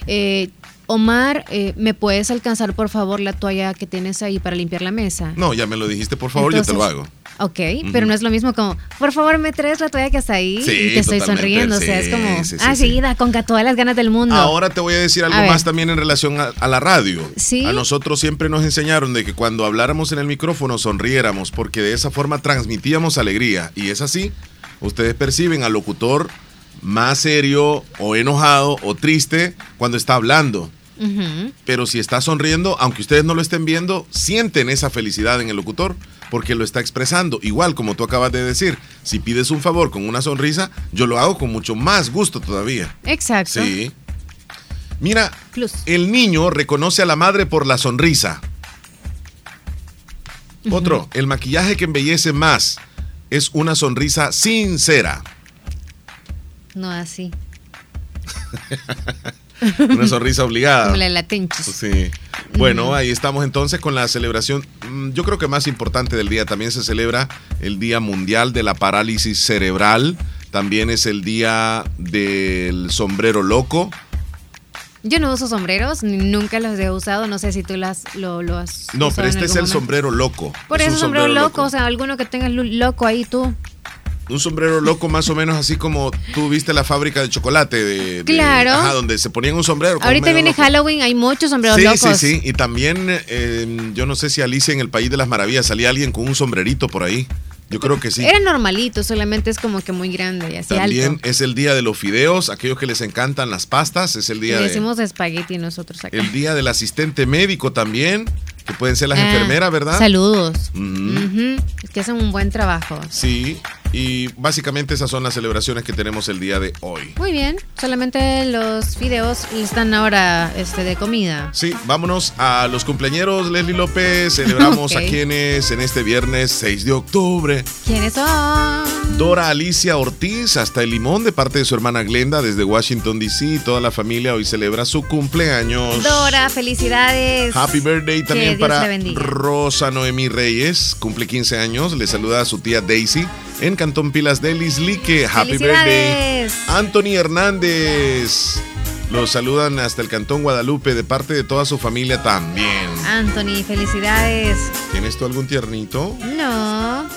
Eh, Omar, eh, ¿me puedes alcanzar por favor la toalla que tienes ahí para limpiar la mesa? No, ya me lo dijiste, por favor, yo te lo hago. Ok, pero no es lo mismo como, por favor, me traes la toalla que está ahí Sí, y te estoy sonriendo. o sea, es como, sí, ah, sí. seguida, con todas las ganas del mundo. Ahora te voy a decir algo A ver. más también en relación a, a la radio. Sí. A nosotros siempre nos enseñaron de que cuando habláramos en el micrófono sonriéramos, porque de esa forma transmitíamos alegría. Y es así. Ustedes perciben al locutor más serio o enojado o triste cuando está hablando. Pero si está sonriendo, aunque ustedes no lo estén viendo, sienten esa felicidad en el locutor porque lo está expresando. Igual como tú acabas de decir, si pides un favor con una sonrisa, yo lo hago con mucho más gusto todavía. Exacto. Sí. Mira, el niño reconoce a la madre por la sonrisa. Otro, el maquillaje que embellece más es una sonrisa sincera. No así. Una sonrisa obligada. Como la de la Tenchis. Sí. Bueno, ahí estamos entonces con la celebración, mm, yo creo que más importante del día. También se celebra el Día Mundial de la Parálisis Cerebral. También es el Día del Sombrero Loco. Yo no uso sombreros, ni nunca los he usado. No sé si tú las, lo, lo has No, usado pero este es el momento. sombrero loco. Por Es eso sombrero loco, o sea, alguno que tenga lu- loco ahí tú. Un sombrero loco más o menos así como tú viste la fábrica de chocolate de, de- Claro. ajá, donde se ponían un sombrero. Ahorita viene loco. Halloween, hay muchos sombreros Sí, locos. sí, sí. Y también, eh, yo no sé si Alicia en el País de las Maravillas salía alguien con un sombrerito por ahí. Yo creo que sí. Era normalito, solamente es como que muy grande y así También alto. es el día de los fideos, aquellos que les encantan las pastas, es el Le día de, decimos espagueti nosotros acá. el día del asistente médico también, que pueden ser las Ah, enfermeras, ¿verdad? Saludos. Ujú, Es que hacen un buen trabajo. Sí, y básicamente esas son las celebraciones que tenemos el día de hoy. Muy bien, solamente los fideos están ahora este, de comida. Sí, vámonos a los cumpleañeros, Leslie López. Celebramos a quienes en este viernes 6 de octubre. ¿Quiénes son? Dora Alicia Ortiz, hasta el limón, de parte de su hermana Glenda, desde Washington, D.C. Toda la familia hoy celebra su cumpleaños. Dora, felicidades. Happy birthday Que también para. Rosa Noemí Reyes, cumple 15 años. Le saluda a su tía Daisy en Cantón Pilas de Lislique. Happy birthday. Anthony Hernández. Los saludan hasta el Cantón Guadalupe de parte de toda su familia también. Anthony, felicidades. ¿Tienes tú algún tiernito? No.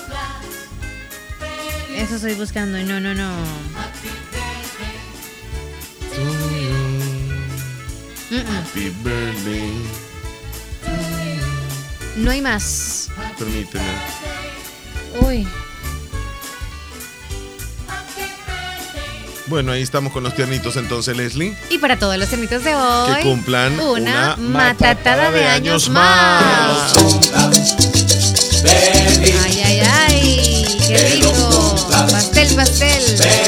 Eso estoy buscando. No, no, no. Mm-mm. Happy birthday. No hay más. Permíteme. Uy. Bueno, ahí estamos con los tiernitos entonces, Leslie. Y para todos los temitos de hoy. Que cumplan una, una matatada de años más. Ay, ay, ay. Qué rico. Pastel, pastel.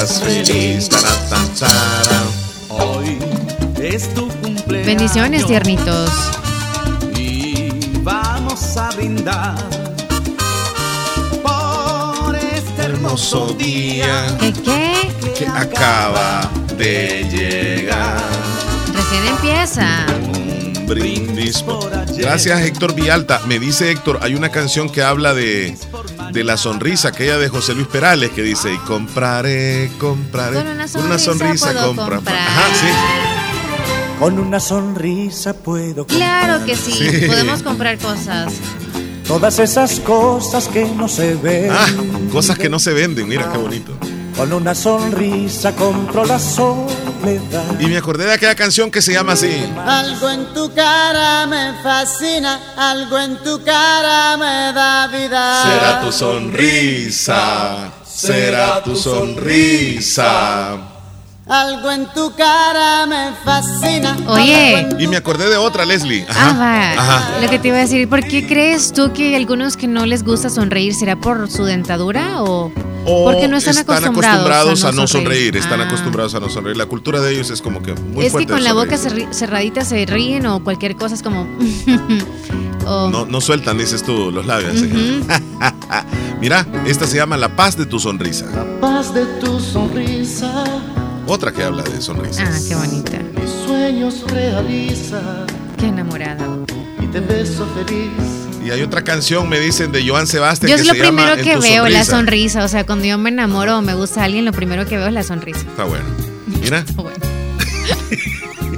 Cumplas feliz. Hoy es tu cumpleaños. Bendiciones, tiernitos. Y vamos a brindar por este hermoso día. ¿Qué qué? Que acaba de llegar. Recién empieza. Un brindis por Gracias, Héctor Villalta. Me dice Héctor, hay una canción que habla de, de la sonrisa, aquella de José Luis Perales, que dice, y compraré, compraré. Con una sonrisa puedo compra- comprar. Ajá, sí. Con una sonrisa puedo Claro que sí. Sí. Podemos comprar cosas. todas esas cosas que no se ven. Ah, cosas que no se venden, mira qué bonito. Con una sonrisa compro la soledad. Y me acordé de aquella canción que se llama así. Algo en tu cara me fascina, algo en tu cara me da vida. Será tu sonrisa, será tu sonrisa. Algo en tu cara me fascina. Oye. Y me acordé de otra, Leslie. Ah, va. Ajá. Lo que te iba a decir, ¿por qué crees tú que algunos que no les gusta sonreír será por su dentadura o, O porque no están, acostumbrados, a no sonreír, están Ah. acostumbrados a no sonreír. La cultura de ellos es como que muy es que con la boca cerradita se ríen o cualquier cosa es como... o- No, no sueltan, dices tú, los labios. Ujú. Mira, esta se llama La paz de tu sonrisa. Paz de tu sonrisa, Otra que habla de sonrisa. Ah, qué bonita. mis sueños realiza Qué enamorada. y te beso feliz Y hay otra canción, me dicen, de Joan Sebastián. Yo que es lo se primero que veo, la sonrisa. O sea, cuando yo me enamoro o me gusta alguien, lo primero que veo es la sonrisa. Está bueno. Mira.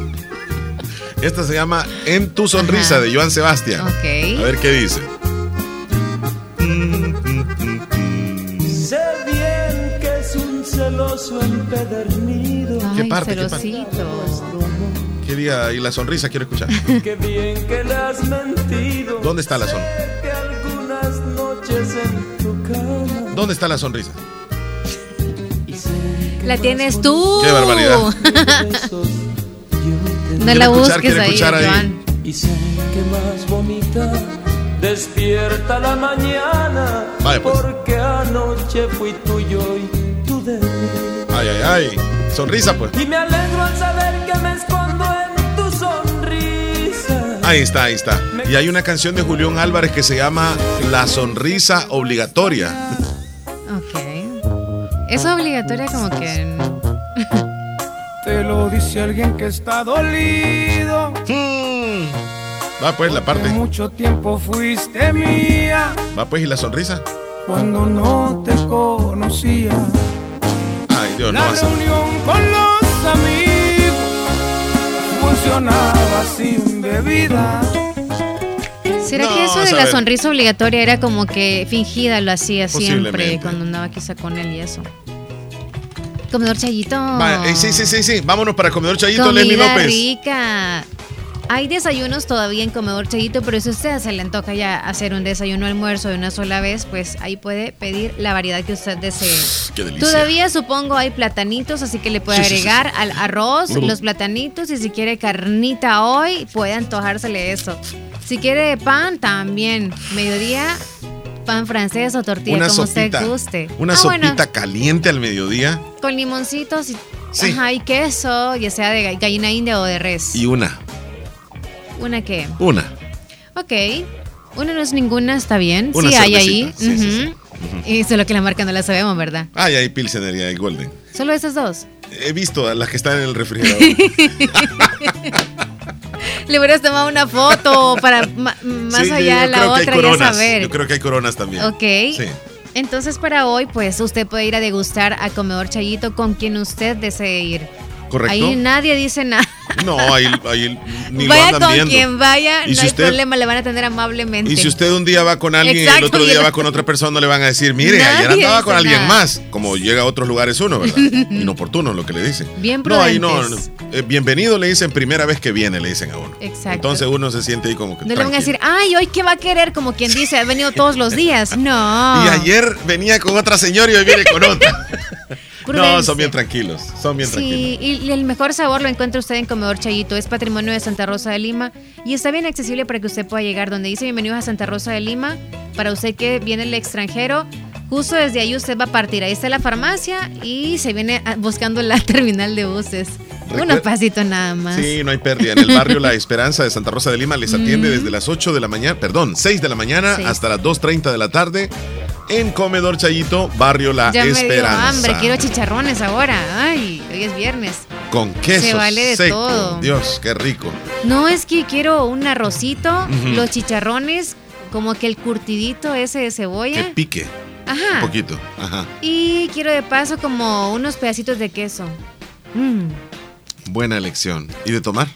Esta se llama En tu sonrisa de Joan Sebastián. Ok. A ver qué dice. Sé celoso empedernido. ¿Qué parte? ¿Qué parte? celosito. ¿Qué día? Y la sonrisa quiero escuchar. Qué bien que le has mentido. ¿Dónde está la sonrisa? Que algunas noches en tu cama. ¿Dónde está la sonrisa? La tienes tú. Qué barbaridad. no Quiero la escuchar, busques ahí, escuchar ahí. Joan. Y sé que más bonita despierta la mañana. Vaya, pues. Porque anoche fui tuyo y. Ay, ay. Sonrisa, pues. Y me alegro al saber que me escondo en tu sonrisa. Ahí está, ahí está. Y hay una canción de Julián Álvarez que se llama La sonrisa obligatoria. Ok. Es obligatoria como que... Te lo dice alguien que está dolido. Va pues la parte. Mucho tiempo fuiste mía Va pues y la sonrisa. cuando no te conocía. Dios, La reunión con los amigos funcionaba sin bebida. ¿Será No, que eso de la sonrisa obligatoria era como que fingida, lo hacía siempre cuando andaba quizá con él y eso? Comedor Chayito. Eh, sí, sí, sí, sí. Vámonos para Comedor Chayito, Lenny Comida López. rica. Hay desayunos todavía en Comedor Chayito, pero si usted se le antoja ya hacer un desayuno almuerzo de una sola vez, pues ahí puede pedir la variedad que usted desee. Qué delicia. Todavía supongo hay platanitos, así que le puede Sí, sí, sí, agregar al arroz los platanitos y si quiere carnita hoy, puede antojársele eso. Si quiere pan, también. Mediodía, pan francés o tortilla, Una como sopita. usted guste. Una Ah, sopita bueno, caliente al mediodía con limoncitos y, Sí. ajá, y queso, ya sea de gallina india o de res. y una. ¿Una qué? Una. Ok. Una no es ninguna, está bien. Una sí, hay ahí. Sí. Y solo que la marca no la sabemos, ¿verdad? Ah, y hay Pilsener y hay Golden. Solo esas dos. He visto a las que están en el refrigerador. Le hubieras tomado una foto para más Sí, allá de la otra ya coronas. saber. Yo creo que hay coronas también. Ok. Sí. Entonces para hoy, pues usted puede ir a degustar a Comedor Chayito con quien usted desee ir. Correcto. Ahí nadie dice nada. No, ahí, ahí ni vaya lo andan con viendo. quien vaya, no si hay usted- problema, le van a atender amablemente. Y si usted un día va con alguien y el otro día va con otra persona, le van a decir, mire, ayer andaba con alguien nada. más. Como llega a otros lugares uno, ¿verdad? Inoportuno lo que le dicen. Bien No, ahí no. prudentes. eh, bienvenido le dicen primera vez que viene, le dicen a uno. Exacto. Entonces uno se siente ahí como que. no le van a decir, ay, hoy qué va a querer, como quien dice, ha venido todos los días. No. Y ayer venía con otra señora y hoy viene con otra. no, son bien tranquilos. Son bien tranquilos. Sí, y el mejor sabor lo encuentra usted en Comedor Chayito. Es patrimonio de Santa Rosa de Lima y está bien accesible para que usted pueda llegar. Donde dice bienvenidos a Santa Rosa de Lima, para usted que viene del extranjero, justo desde ahí usted va a partir. Ahí está la farmacia y se viene buscando la terminal de buses. Recuer- Unos pasitos nada más. Sí, no hay pérdida. En el barrio La Esperanza de Santa Rosa de Lima les atiende desde las 8 de la mañana, perdón, 6 de la mañana hasta las 2.30 de la tarde en Comedor Chayito, barrio La ya me dio Esperanza. hambre, quiero chicharrones ahora. Ay, hoy es viernes. Con queso Se vale de seco. todo. Dios, qué rico. No, es que quiero un arrocito, los chicharrones, como que el curtidito ese de Que cebolla. pique Ajá. un poquito. Ajá. Y quiero de paso como unos pedacitos de queso. Mm. Buena elección. ¿Y de tomar?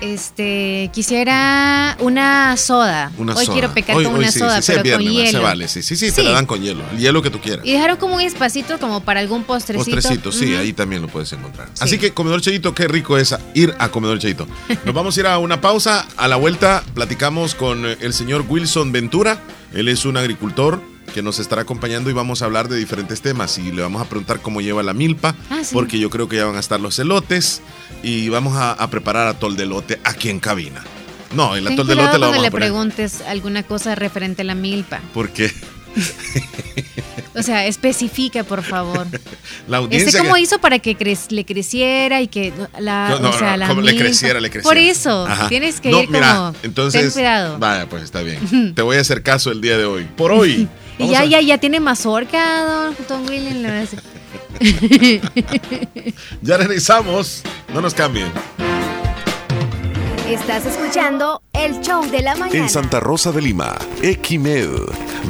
Este, quisiera una soda. Una Hoy soda. quiero pecar Hoy- con hoy una sí, soda, sí, pero viernes, con hielo. Se vale, sí, sí, sí, te la dan con hielo. El hielo que tú quieras. Y dejaron como un espacito como para algún postrecito. Postrecito, sí, ahí también lo puedes encontrar. Así que Comedor Chayito, qué rico es ir a Comedor Chayito. Nos vamos a ir a una pausa. A la vuelta platicamos con el señor Wilson Ventura. Él es un agricultor que nos estará acompañando y vamos a hablar de diferentes temas. Y le vamos a preguntar cómo lleva la milpa, Ah, sí. porque yo creo que ya van a estar los elotes. Y vamos a, a preparar atol de elote aquí en cabina. No, el atol de elote lo vamos le a poner. preguntes alguna cosa referente a la milpa. Porque O sea, especifica, por favor. la audiencia. Este cómo que- hizo para que cre- le creciera y que la, No, no, o sea, no, la como le creciera, le creciera. Por eso, Ajá. tienes que ir mira, como entonces, ten cuidado. Vaya, pues está bien. Te voy a hacer caso el día de hoy. Por hoy. Y ya, a- ya, ya tiene mazorca, don, don William. Ya regresamos. No nos cambien. Estás escuchando el show de la mañana. En Santa Rosa de Lima, Equimed.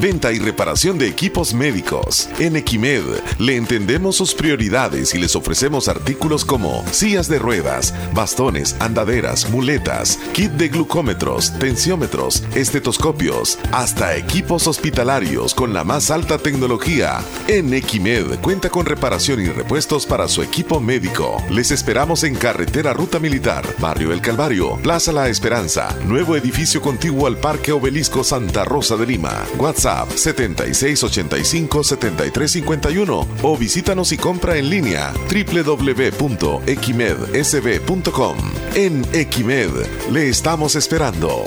Venta y reparación de equipos médicos. En Equimed le entendemos sus prioridades y les ofrecemos artículos como sillas de ruedas, bastones, andaderas, muletas, kit de glucómetros, tensiómetros, estetoscopios, hasta equipos hospitalarios con la más alta tecnología. En Equimed cuenta con reparación y repuestos para su equipo médico. Les esperamos en Carretera Ruta Militar, Barrio El Calvario, Plaza La Esperanza, nuevo edificio contiguo al Parque Obelisco Santa Rosa de Lima. WhatsApp 7685-7351 o visítanos y compra en línea www.equimedsb.com. En Equimed le estamos esperando.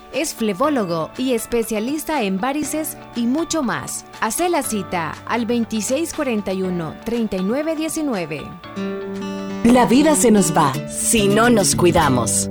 Es flebólogo y especialista en varices y mucho más. Hace la cita al 2641-3919. La vida se nos va si no nos cuidamos.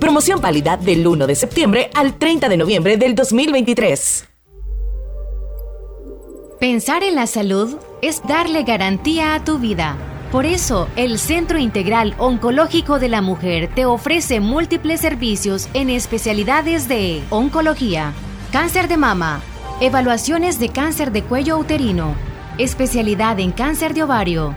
Promoción válida del 1 de septiembre al 30 de noviembre del 2023. Pensar en la salud es darle garantía a tu vida. Por eso, el Centro Integral Oncológico de la Mujer te ofrece múltiples servicios en especialidades de oncología, cáncer de mama, evaluaciones de cáncer de cuello uterino, especialidad en cáncer de ovario,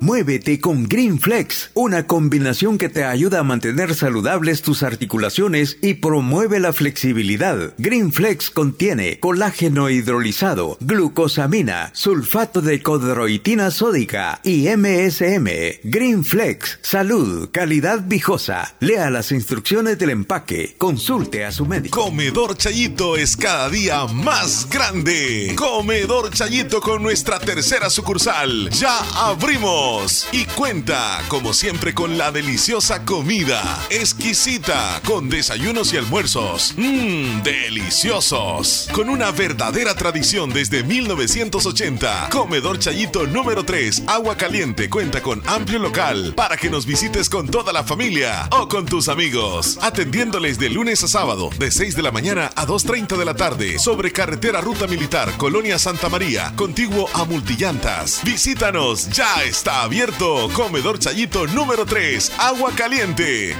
Muévete con Green Flex, una combinación que te ayuda a mantener saludables tus articulaciones y promueve la flexibilidad. Green Flex contiene colágeno hidrolizado, glucosamina, sulfato de codroitina sódica y MSM. Green Flex, salud, calidad viejosa. Lea las instrucciones del empaque. Consulte a su médico. Comedor Chayito es cada día más grande. Comedor Chayito con nuestra tercera sucursal. Ya abrimos y cuenta, como siempre, con la deliciosa comida. Exquisita, con desayunos y almuerzos. Mmm, deliciosos. Con una verdadera tradición desde 1980. Comedor Chayito número 3, Agua Caliente, cuenta con amplio local para que nos visites con toda la familia o con tus amigos. Atendiéndoles de lunes a sábado, de 6 de la mañana a 2.30 de la tarde, sobre carretera Ruta Militar, Colonia Santa María, contiguo a Multillantas. Visítanos, ya está abierto. Comedor Chayito número 3, Agua Caliente.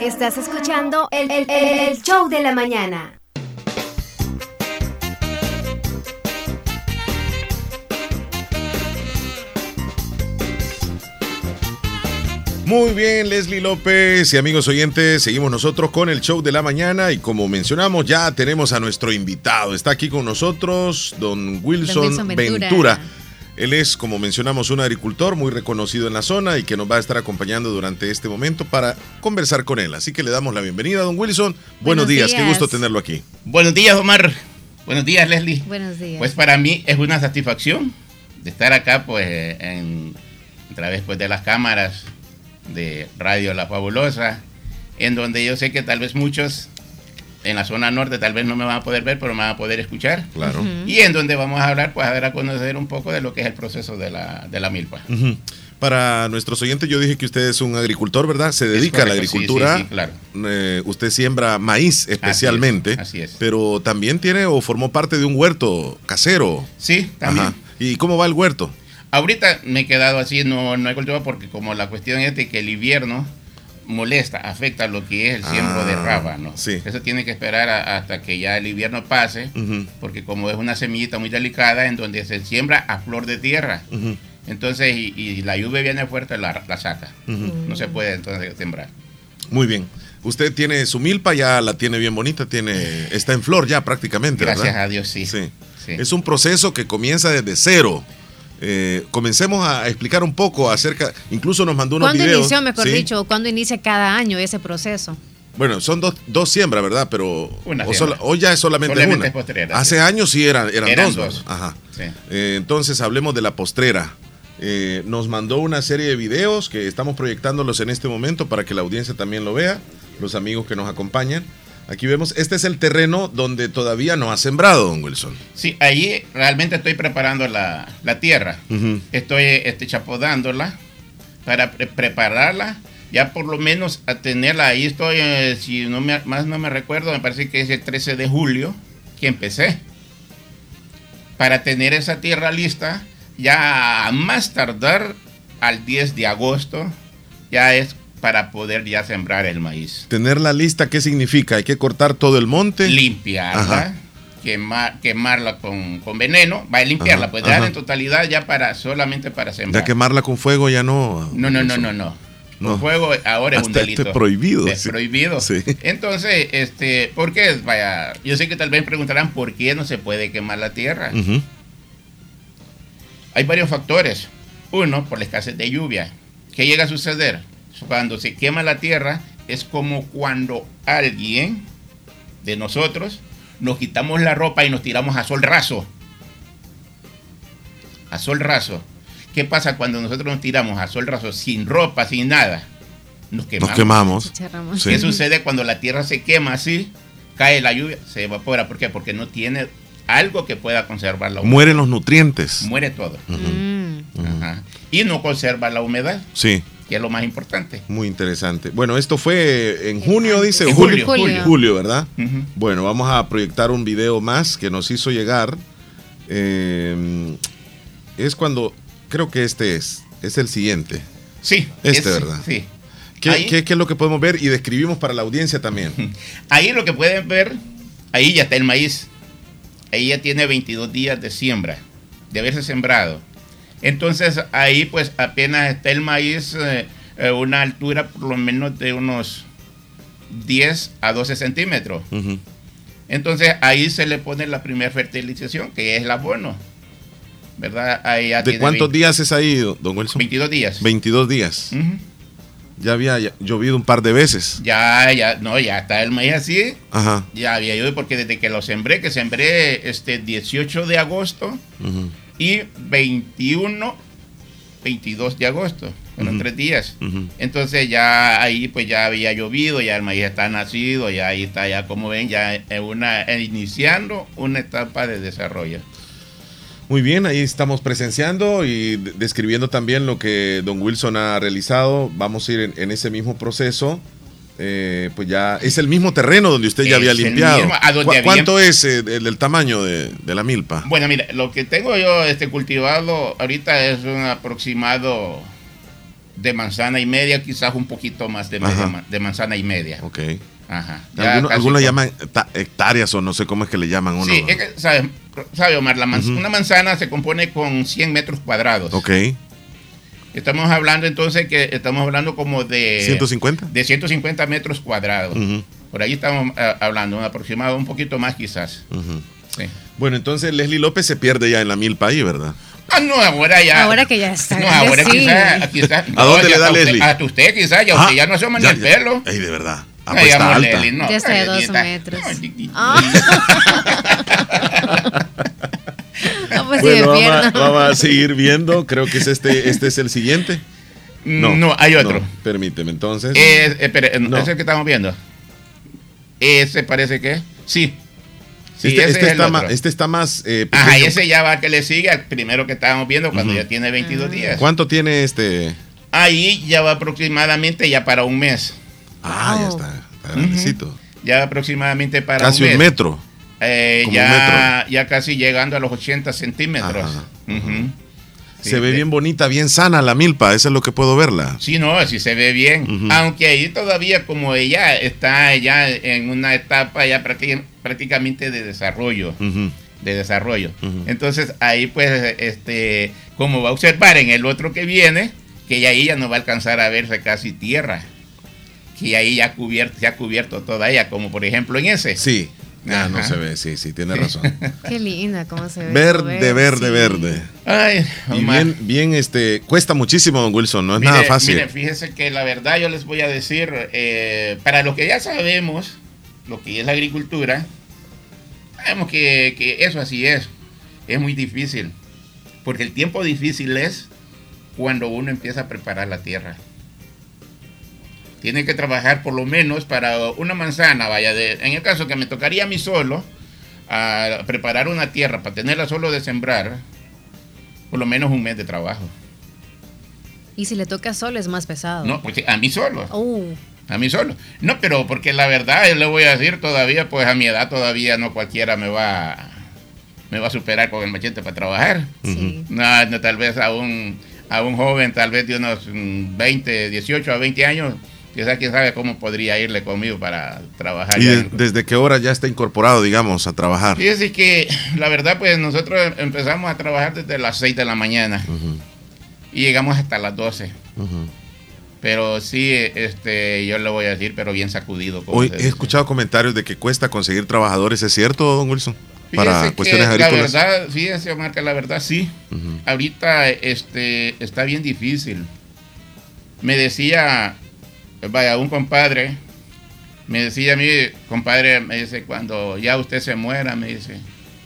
Estás escuchando el, el- el show de la mañana. Muy bien, Leslie López y amigos oyentes, seguimos nosotros con el show de la mañana y como mencionamos ya tenemos a nuestro invitado. Está aquí con nosotros don Wilson, Wilson Ventura. Ventura. Él es, como mencionamos, un agricultor muy reconocido en la zona y que nos va a estar acompañando durante este momento para conversar con él. Así que le damos la bienvenida, don Wilson. Buenos, Buenos días. qué gusto tenerlo aquí. Buenos días, Omar. Buenos días, Leslie. Buenos días. Pues para mí es una satisfacción de estar acá, pues, en, a través pues, de las cámaras de Radio La Fabulosa, en donde yo sé que tal vez muchos en la zona norte tal vez no me van a poder ver, pero me van a poder escuchar. Claro. Y en donde vamos a hablar, pues, a ver, a conocer un poco de lo que es el proceso de la, de la milpa. Para nuestros oyentes, yo dije que usted es un agricultor, ¿verdad? Se dedica a la sí, agricultura. sí, sí, claro. Eh, usted siembra maíz especialmente. así es. Pero también tiene o formó parte de un huerto casero. Sí, también. Ajá. ¿Y cómo va el huerto? Ahorita me he quedado así, no, no he cultivado porque como la cuestión es de que el invierno molesta, afecta lo que es el siembro de Ah, rábano. sí. Eso tiene que esperar a- hasta que ya el invierno pase, porque como es una semillita muy delicada en donde se siembra a flor de tierra. Entonces, y, y la lluvia viene fuerte, la, la saca. No se puede entonces sembrar. Muy bien. Usted tiene su milpa, ya la tiene bien bonita, tiene, está en flor ya prácticamente, Gracias ¿verdad? a Dios, sí. Sí. Es un proceso que comienza desde cero. Eh, comencemos a explicar un poco acerca, incluso nos mandó unos ¿Cuándo videos. inició, mejor ¿sí? dicho, cuándo inicia cada año ese proceso? Bueno, son dos, dos siembras, ¿verdad? Pero Una o siembra. sola- hoy ya es solamente, Solamente una. Hace sí. años sí eran, eran, Eran dos. dos. Ajá. Sí. Eh, entonces hablemos de la postrera. Eh, nos mandó una serie de videos que estamos proyectándolos en este momento para que la audiencia también lo vea, los amigos que nos acompañan. Aquí vemos, este es el terreno donde todavía no ha sembrado, don Wilson. Sí, allí realmente estoy preparando la, la tierra. Ujú. Estoy este, chapodándola para pre- prepararla, ya por lo menos a tenerla. Ahí estoy, eh, si no me, más no me recuerdo, me parece que es el 13 de julio que empecé. para tener esa tierra lista, ya a más tardar al 10 de agosto, ya es para poder ya sembrar el maíz. Tener la lista, ¿qué significa? Hay que cortar todo el monte. Limpiarla, quemar, quemarla con, con veneno, va a limpiarla, Ajá, pues dejar en totalidad ya para solamente para sembrar. Ya quemarla con fuego ya no. No, no, no, no, no. No. Con fuego ahora es un Hasta delito. este prohibido, Es sí. prohibido. Sí. Entonces, este, ¿por qué? Vaya, yo sé que tal vez preguntarán por qué no se puede quemar la tierra. Hay varios factores. Uno, por la escasez de lluvia. ¿Qué llega a suceder? Cuando se quema la tierra, es como cuando alguien de nosotros nos quitamos la ropa y nos tiramos a sol raso. A sol raso. ¿Qué pasa cuando nosotros nos tiramos a sol raso sin ropa, sin nada? Nos quemamos. Nos quemamos. Sí. ¿Qué sucede cuando la tierra se quema así? Cae la lluvia, se evapora. ¿Por qué? Porque no tiene algo que pueda conservar la humedad. Mueren los nutrientes. Muere todo. Ajá. Y no conserva la humedad, Sí. Que es lo más importante. Muy interesante. Bueno, esto fue en junio, dice. En julio, julio. julio. Julio. ¿verdad? Bueno, vamos a proyectar un video más que nos hizo llegar. Eh, es cuando, creo que este es, es el siguiente. Sí. Este, es- ¿verdad? Sí. ¿Qué, Ahí- qué- qué es lo que podemos ver y describimos para la audiencia también? Ahí lo que pueden ver, ahí ya está el maíz. Ahí ya tiene 22 días de siembra, de haberse sembrado. Entonces ahí pues apenas está el maíz eh, a una altura por lo menos de unos 10 a 12 centímetros. Entonces ahí se le pone la primera fertilización, que es el abono. ¿Verdad? Ahí ¿De cuántos 20 días es ahí, don Wilson? 22 días. 22 días. Ya había ya- llovido un par de veces. Ya, ya, no, ya está el maíz así. Ajá. Ya había yo, porque desde que lo sembré, que sembré este 18 de agosto. Y 21, 22 de agosto. Fueron Ujú. tres días. Entonces ya ahí pues ya había llovido, ya el maíz está nacido, ya ahí está, ya como ven, ya en una, en- iniciando una etapa de desarrollo. Muy bien, ahí estamos presenciando y de- describiendo también lo que don Wilson ha realizado. Vamos a ir en, en ese mismo proceso. Eh, pues ya es el mismo terreno donde usted ya había limpiado. mismo, a donde ¿Cu- había- ¿Cuánto es eh, el, el tamaño de, de la milpa? Bueno, mira, lo que tengo yo este cultivado ahorita es un aproximado de manzana y media, quizás un poquito más de, media manzana y media. Ok. Ajá. Algunos llaman hectáreas o no sé cómo es que le llaman uno. Sí, es que, ¿sabe, sabe, Omar? La manz- Ujú. Una manzana se compone con 100 metros cuadrados. Ok. Estamos hablando entonces que estamos hablando como de... 150. De 150 metros cuadrados. Por ahí estamos eh, hablando, un aproximado un poquito más quizás. Sí. Bueno, entonces Leslie López se pierde ya en la milpa ahí, ¿verdad? Ah, no, ahora ya. Ahora que ya está No, ahora sí. quizás. ¿A dónde le da a usted- Leslie? Hasta usted quizás, ya Ah, usted ya no asoma ni ya, el pelo. Ey, de verdad. Ah, pues está alta. Leslie, no, Ya está de dos metros. Ay, Ah. No, pues Bueno, de vamos, a, pierna. vamos a seguir viendo. Creo que es este, este es el siguiente. No, hay otro. no, permíteme, entonces. Eh, espere, No. ¿es el que estamos viendo? ¿Ese parece que? Sí. Sí, este, ese este es el está otro. más, este está más eh, Ajá, y ese ya va que le sigue al primero que estábamos viendo cuando ya tiene 22 días. ¿Cuánto tiene este? Ahí ya va aproximadamente ya para un mes. Ah, ya está. está grandecito. Ya va aproximadamente para Casi un un mes. metro. Eh, ya, ya casi llegando a los 80 centímetros. Ajá. Ujú. Sí, Se ve de- bien bonita, bien sana la milpa. Eso es lo que puedo verla. Sí, no, sí se ve bien. Aunque ahí todavía como ella está ya en una etapa ya prácti- prácticamente de desarrollo. De desarrollo. Entonces ahí pues, este, como va a observar en el otro que viene, que ya ahí ya no va a alcanzar a verse casi tierra. Que ahí ya cubierto, se ha cubierto toda ella, como por ejemplo en ese. Sí. Ya no Ajá. se ve, sí, sí, tiene razón. Qué linda cómo se ve. Verde, verde, sí. verde. Ay, Y bien, bien, este, cuesta muchísimo, don Wilson, no es Mire, nada fácil. mire, fíjese que la verdad yo les voy a decir, eh, para lo que ya sabemos, lo que es la agricultura, sabemos que, que eso así es. Es muy difícil. Porque el tiempo difícil es cuando uno empieza a preparar la tierra. Tiene que trabajar por lo menos para una manzana, vaya, de, en el caso que me tocaría a mí solo, a preparar una tierra para tenerla solo de sembrar, por lo menos un mes de trabajo. Y si le toca solo es más pesado. No, porque a mí solo. Uh, A mí solo. No, pero porque la verdad, yo le voy a decir todavía, pues a mi edad todavía no cualquiera me va me va a superar con el machete para trabajar. Sí. No, no, tal vez a un, a un joven, tal vez de unos mm, 20, 18 a 20 años, quizás quién sabe cómo podría irle conmigo para trabajar. ¿Y de- desde qué hora ya está incorporado, digamos, a trabajar? Fíjese que la verdad, pues nosotros empezamos a trabajar desde las 6 de la mañana y llegamos hasta las 12. Ujú. Pero sí, este, yo le voy a decir, pero bien sacudido. como Hoy he escuchado comentarios de que cuesta conseguir trabajadores, ¿es cierto, don Wilson? Para Fíjese cuestiones que agrícolas. La verdad, fíjese, Omar, que la verdad sí. Ahorita este, está bien difícil. Me decía, vaya, un compadre, me decía a mí, compadre, me dice, cuando ya usted se muera, me dice,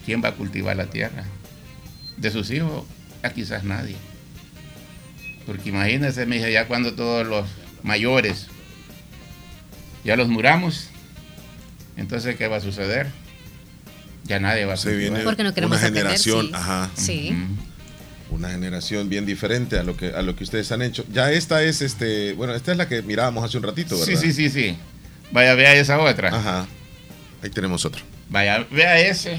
¿quién va a cultivar la tierra? De sus hijos, a quizás nadie. Porque imagínese, me dice, ya cuando todos los mayores ya los muramos, entonces, ¿qué va a suceder? Ya nadie va a Se cultivar. viene Porque no queremos una aprender, generación, sí. ajá. Sí. Una generación bien diferente a lo que a lo que ustedes han hecho. Ya esta es este, bueno, esta es la que mirábamos hace un ratito, Sí, ¿verdad? sí, sí, sí. Vaya, vea esa otra. Ajá. Ahí tenemos otro. Vaya, vea ese.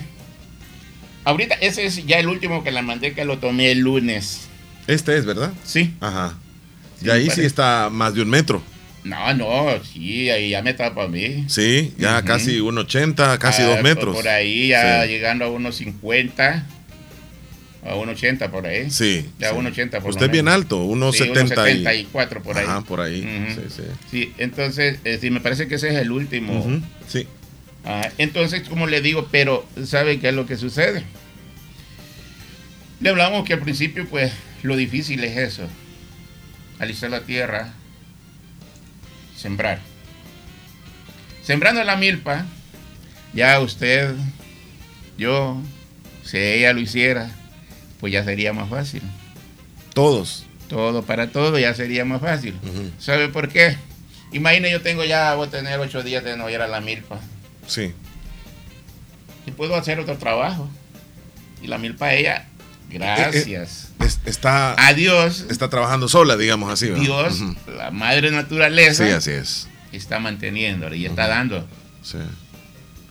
Ahorita ese es ya el último que la mandé que lo tomé el lunes. Este es, ¿verdad? Sí. Ajá. Sí, y ahí sí está más de un metro. No, no, sí, ahí ya me tapa a mí. Sí, ya Ujú. casi 1,80, casi Ah, dos por- metros. Por ahí ya Sí. llegando a unos 50, a unos 80 por ahí. Sí. Ya sí. unos 80 por Usted es bien alto, unos Sí, 70 y- 74 por ahí. Ajá, por ahí. Sí, sí. Sí, entonces, eh, sí, me parece que ese es el último. Sí. Ah, entonces, como le digo, pero ¿sabe qué es lo que sucede? Le hablamos que al principio, pues, lo difícil es eso. Alisar la tierra, sembrar. Sembrando la milpa, ya usted, yo, si ella lo hiciera, pues ya sería más fácil. Todos. Todo para todo ya sería más fácil. ¿Sabe por qué? Imagine yo tengo ya, voy a tener ocho días de no ir a la milpa. Sí. y puedo hacer otro trabajo. Y la milpa ella, gracias. Es- está, Adiós. está trabajando sola, digamos así. ¿verdad? Dios, la madre naturaleza, Sí, así es. está manteniéndole y está dando. Sí.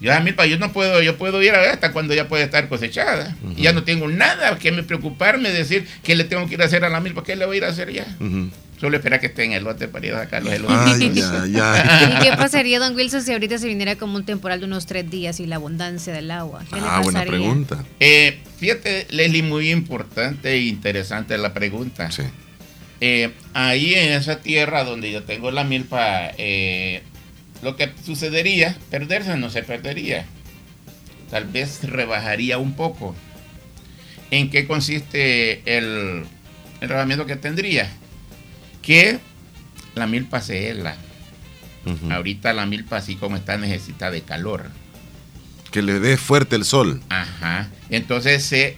Yo a milpa, yo no puedo, yo puedo ir a ver hasta cuando ya puede estar cosechada. Y ya no tengo nada que me preocuparme, decir que le tengo que ir a hacer a la milpa, ¿qué le voy a ir a hacer ya? Solo esperar que esté en el lote para ir a sacar los elotes. Ay, ya, ya. ¿Y qué pasaría, don Wilson, si ahorita se viniera como un temporal de unos tres días y la abundancia del agua? ¿Qué le Ah, buena pregunta. Eh, fíjate, Leslie, muy importante e interesante la pregunta. Eh, ahí en esa tierra donde yo tengo la milpa, eh, lo que sucedería, perderse no se perdería. Tal vez rebajaría un poco. ¿En qué consiste el, el rebajamiento que tendría? Que la milpa se hela. Ahorita la milpa, así como está, necesita de calor. Que le dé fuerte el sol. Ajá. Entonces se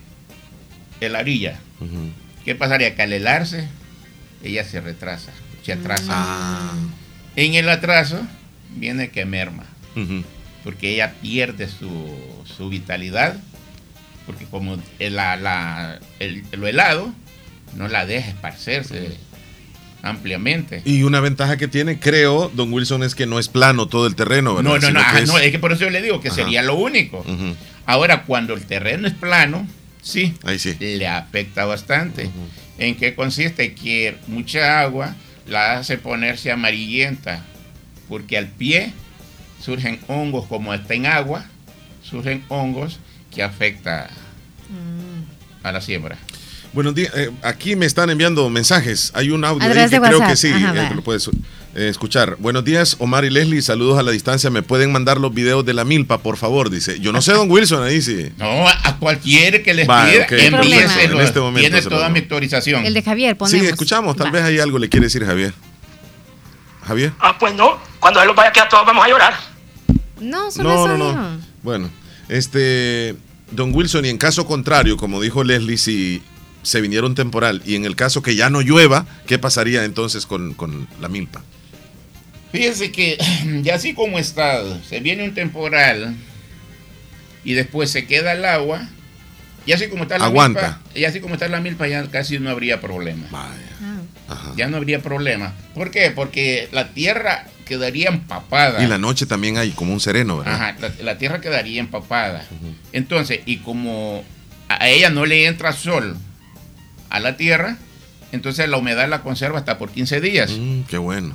helaría. ¿Qué pasaría? Que al helarse, ella se retrasa, se atrasa. Ah. En el atraso viene que merma, Ujú. porque ella pierde su, su vitalidad, porque como la, la- el- lo helado no la deja esparcerse ampliamente. Y una ventaja que tiene, creo, don Wilson, es que no es plano todo el terreno, ¿verdad? No, no, no, ajá, es- no, es que por eso yo le digo que Ajá. sería lo único. Ahora, cuando el terreno es plano, sí, Ahí sí. le afecta bastante. ¿En qué consiste? Que mucha agua la hace ponerse amarillenta, porque al pie surgen hongos, como está en agua, surgen hongos que afecta a la siembra. Buenos días. eh, aquí me están enviando mensajes. Hay un audio ahí que creo que sí, Ajá, eh, va. lo puedes eh, escuchar. Buenos días, Omar y Leslie. Saludos a la distancia. ¿Me pueden mandar los videos de la milpa, por favor? Dice. Yo no sé, don Wilson, ahí sí. No, a cualquier que les pida, ok, perfecto. envíeselo. En este momento Tiene toda mi autorización. El de Javier, ponemos. Sí, escuchamos. Tal Va. vez hay algo le quiere decir Javier. Javier. Ah, pues no. Cuando él los vaya a quedar, todos vamos a llorar. No, solo No, eso no, no. Bueno, este, don Wilson, y en caso contrario, como dijo Leslie, si se viniera un temporal y en el caso que ya no llueva, ¿qué pasaría entonces con, con la milpa? Fíjese que ya así como está, se viene un temporal y después se queda el agua, y así como está la Aguanta. milpa, y así como está la milpa ya casi no habría problema. Ya no habría problema. ¿Por qué? Porque la tierra quedaría empapada. Y la noche también hay como un sereno, ¿verdad? Ajá, la, la tierra quedaría empapada. Entonces, y como a ella no le entra sol a la tierra, entonces la humedad la conserva hasta por 15 días. Mm, qué bueno.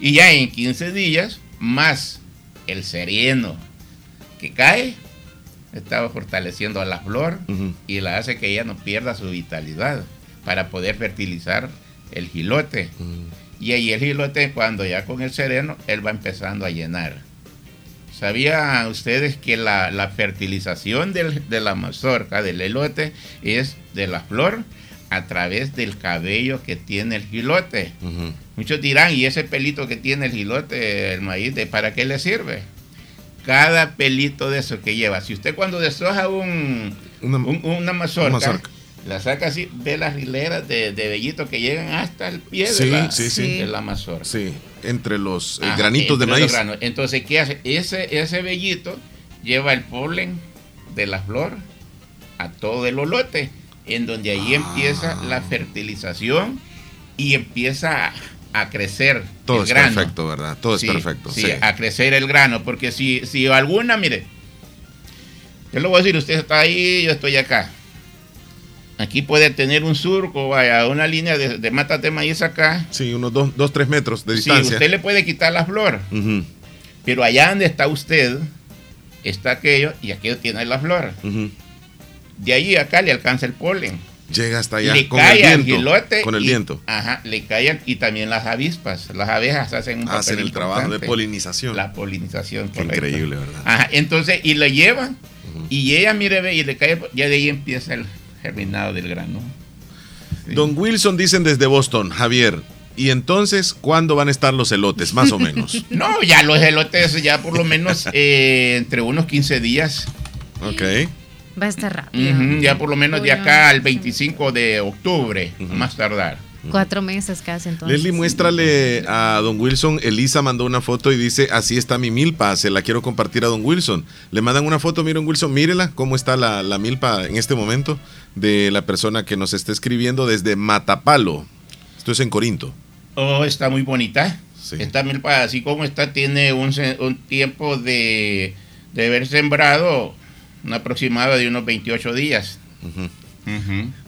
Y ya en 15 días, más el sereno que cae, estaba fortaleciendo a la flor y la hace que ella no pierda su vitalidad para poder fertilizar el gilote. Y ahí el gilote, cuando ya con el sereno, él va empezando a llenar. ¿Sabían ustedes que la, la fertilización del- de la mazorca, del elote, es de la flor a través del cabello que tiene el gilote? Muchos dirán, ¿y ese pelito que tiene el gilote, el maíz, de para qué le sirve? Cada pelito de eso que lleva. Si usted cuando deshoja un, un- una, mazorca, una mazorca. La saca así, ve las hileras de, de que llegan hasta el pie Sí, de, la, sí, sí. de la mazorca. Sí, entre los eh, Ajá, granitos de entre maíz. Entonces, ¿qué hace? Ese, ese vellito lleva el polen de la flor a todo el olote, en donde ahí empieza Ah. la fertilización y empieza a, a crecer Todo el es grano. perfecto, ¿verdad? Todo es perfecto. Sí, a crecer el grano, porque si, si alguna, mire, yo le voy a decir, usted está ahí, yo estoy acá. Aquí puede tener un surco, vaya, una línea de, de matas de maíz acá. Sí, unos 2, dos, 3 metros de Sí, distancia. usted le puede quitar la flor, pero allá donde está usted, está aquello y aquello tiene la flor. De ahí a acá le alcanza el polen. Llega hasta allá le con el cae al viento. gilote con el y- viento. Ajá, le caen y también las avispas. Las abejas hacen un Hacen el trabajo de polinización. La polinización, Qué increíble, ¿verdad? Ajá, entonces, y le llevan, y ella, mire, ve, y le cae, ya de ahí empieza el germinado del grano. Don Wilson dicen desde Boston, Javier. Y entonces, ¿cuándo van a estar los elotes? Más o menos. No, ya los elotes, ya por lo menos eh, entre unos 15 días. ok. Va a estar rápido. Ujú, ya por lo menos de acá al 25 de octubre, más tardar. Cuatro meses casi entonces. Leslie, muéstrale a don Wilson. Elisa mandó una foto y dice, así está mi milpa, se la quiero compartir a don Wilson. Le mandan una foto, miren Wilson, mírela, cómo está la, la milpa en este momento de la persona que nos está escribiendo desde Matapalo. Esto es en Corinto. Oh, está muy bonita. Esta milpa, así como está, tiene un, un tiempo de, de haber sembrado un aproximado de unos 28 días.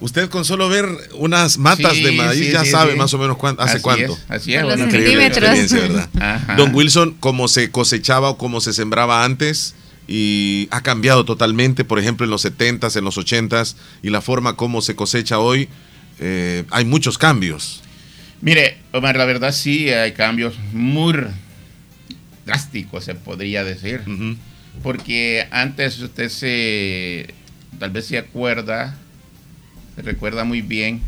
Usted con solo ver unas matas Sí, de maíz sí, ya sí, sabe sí. más o menos cuán- hace Así cuánto. es, así es, Con los bueno. Increíble centímetros. experiencia, ¿verdad? Ajá. Don Wilson, cómo se cosechaba o cómo se sembraba antes y ha cambiado totalmente, por ejemplo, en los 70s, en los 80s y la forma como se cosecha hoy, eh, hay muchos cambios. Mire, Omar, la verdad sí hay cambios muy drásticos, se podría decir. Porque antes usted se, tal vez se acuerda, se recuerda muy bien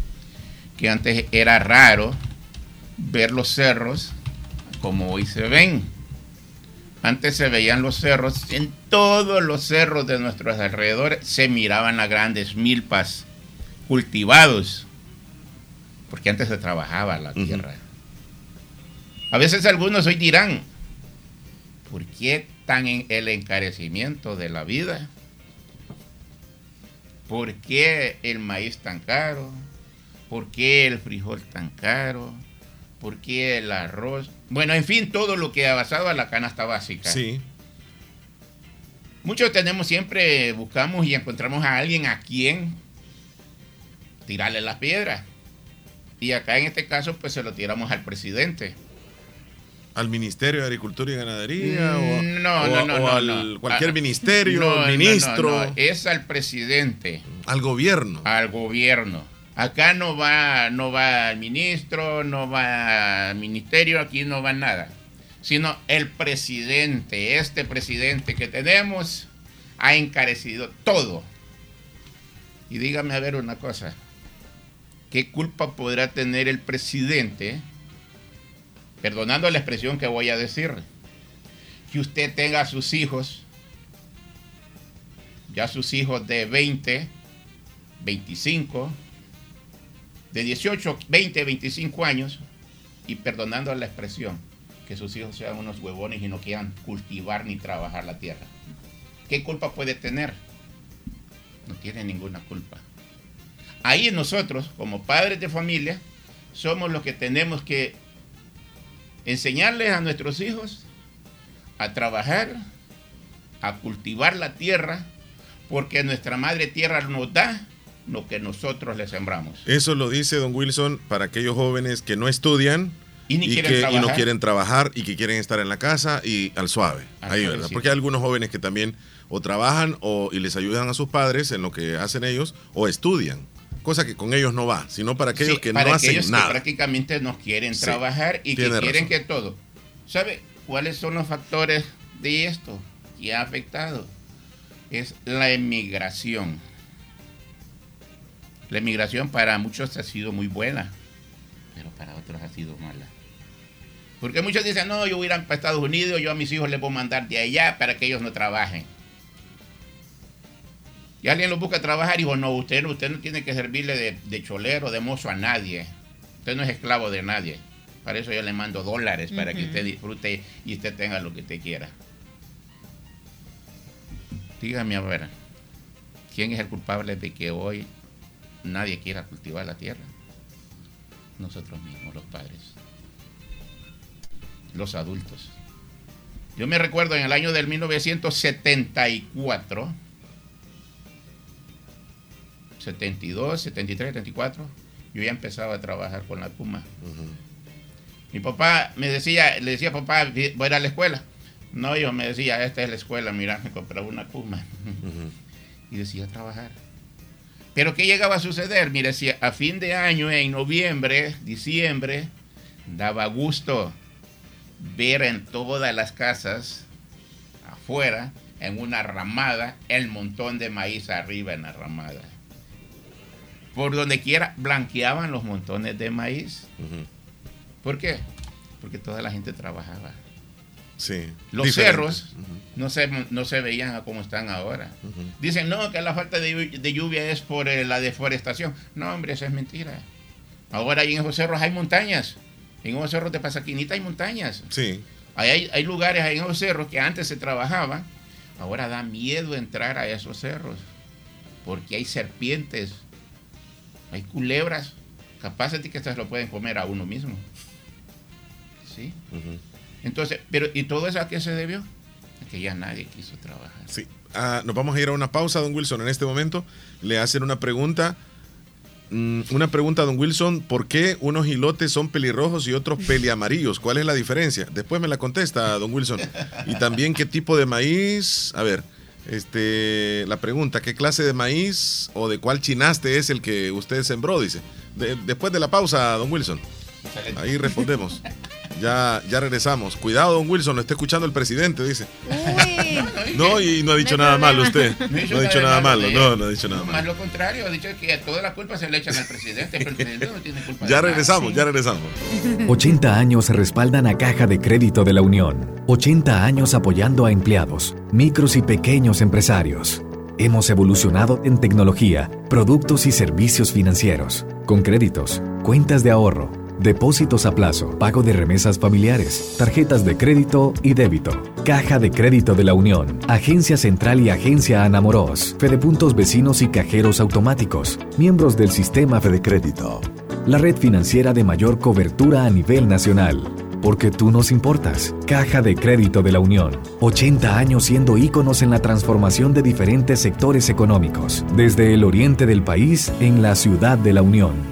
que antes era raro ver los cerros como hoy se ven. Antes se veían los cerros, en todos los cerros de nuestros alrededores se miraban las grandes milpas cultivados, porque antes se trabajaba la tierra. A veces algunos hoy dirán, ¿por qué tan en el encarecimiento de la vida? ¿Por qué el maíz tan caro? ¿Por qué el frijol tan caro? ¿Por qué el arroz? Bueno, en fin, todo lo que ha basado a la canasta básica. Sí. Muchos tenemos siempre, buscamos y encontramos a alguien a quien tirarle las piedras. Y acá en este caso, pues se lo tiramos al presidente. ¿Al Ministerio de Agricultura y Ganadería? o, No, o- no, no, o no, al cualquier Ah, ministerio, no, ministro, no, Es al presidente. al gobierno. Al gobierno. Acá no va, no va el ministro, no va al ministerio, aquí no va nada. Sino el presidente, este presidente que tenemos, ha encarecido todo. Y dígame a ver una cosa. ¿Qué culpa podrá tener el presidente, perdonando la expresión que voy a decir, que usted tenga a sus hijos, ya sus hijos de 20, 25, de 18, 20, 25 años, y perdonando la expresión, que sus hijos sean unos huevones y no quieran cultivar ni trabajar la tierra? ¿Qué culpa puede tener? No tiene ninguna culpa. Ahí nosotros, como padres de familia, somos los que tenemos que enseñarles a nuestros hijos a trabajar, a cultivar la tierra, porque nuestra madre tierra nos da lo que nosotros le sembramos. Eso lo dice don Wilson para aquellos jóvenes que no estudian Y ni quieren que, y no quieren trabajar y que quieren estar en la casa y al suave. Ahí. ¿verdad? Porque hay algunos jóvenes que también o trabajan o, y les ayudan a sus padres en lo que hacen ellos o estudian. Cosa que con ellos no va, sino para aquellos Sí, que para no hacen aquellos que nada. prácticamente no quieren Sí, trabajar y que quieren razón. que todo. ¿Sabe cuáles son los factores de esto que ha afectado? Es la emigración. La emigración para muchos ha sido muy buena, pero para otros ha sido mala. Porque muchos dicen, no, yo voy a ir para Estados Unidos, yo a mis hijos les voy a mandar de allá para que ellos no trabajen. Y alguien lo busca trabajar y dijo, no, usted, no- usted no tiene que servirle de, de cholero, de mozo a nadie. Usted no es esclavo de nadie. Para eso yo le mando dólares para que usted disfrute y usted tenga lo que usted quiera. Dígame a ver, ¿quién es el culpable de que hoy nadie quiera cultivar la tierra? Nosotros mismos, los padres. Los adultos. Yo me recuerdo en el año del 1974, 72, 73, 74, yo ya empezaba a trabajar con la Puma. Mi papá me decía, le decía papá, voy a ir a la escuela. No, yo me decía, esta es la escuela, mira, me compraba una Puma. Y decía trabajar. Pero ¿qué llegaba a suceder? Mire, si a fin de año, en noviembre, diciembre, daba gusto ver en todas las casas, afuera, en una ramada, el montón de maíz arriba en la ramada. Por donde quiera blanqueaban los montones de maíz. ¿Por qué? Porque toda la gente trabajaba. Sí. Los diferente. cerros no, se, no se veían a como están ahora. Dicen, no, que la falta de, llu- de lluvia es por eh, la deforestación. No, hombre, eso es mentira. Ahora ahí en esos cerros hay montañas. En esos cerros de Pasaquinita hay montañas. Sí. Ahí hay, hay lugares ahí en esos cerros que antes se trabajaban. Ahora da miedo entrar a esos cerros. Porque hay serpientes. Hay culebras. Capaces de que estas lo pueden comer a uno mismo. ¿Sí? Entonces, pero ¿y todo eso a qué se debió? A que ya nadie quiso trabajar. Sí. Ah, nos vamos a ir a una pausa, don Wilson. En este momento le hacen una pregunta. Mm, una pregunta, don Wilson. ¿Por qué unos hilotes son pelirrojos y otros peliamarillos? ¿Cuál es la diferencia? Después me la contesta, don Wilson. Y también qué tipo de maíz. A ver, este, la pregunta, ¿qué clase de maíz o de cuál chinaste es el que usted sembró? Dice. De- después de la pausa, don Wilson. Ahí respondemos. Ya, ya regresamos. Cuidado, don Wilson, lo está escuchando el presidente, dice. No, y no ha dicho No nada malo usted. No ha dicho nada malo No, no ha dicho nada Más malo. lo contrario, ha dicho que toda la culpa se le echan al presidente, pero el presidente no tiene culpa. de Ya nada. regresamos, ya regresamos. 80 años respaldan a Caja de Crédito de la Unión. 80 años apoyando a empleados, micros y pequeños empresarios. Hemos evolucionado en tecnología, productos y servicios financieros, con créditos, cuentas de ahorro, depósitos a plazo, pago de remesas familiares, tarjetas de crédito y débito. Caja de Crédito de la Unión, Agencia Central y Agencia Anamoros, Fedepuntos Vecinos y Cajeros Automáticos, miembros del sistema Fedecrédito. La red financiera de mayor cobertura a nivel nacional. Porque tú nos importas. Caja de Crédito de la Unión. 80 años siendo íconos en la transformación de diferentes sectores económicos. Desde el oriente del país en la ciudad de la Unión.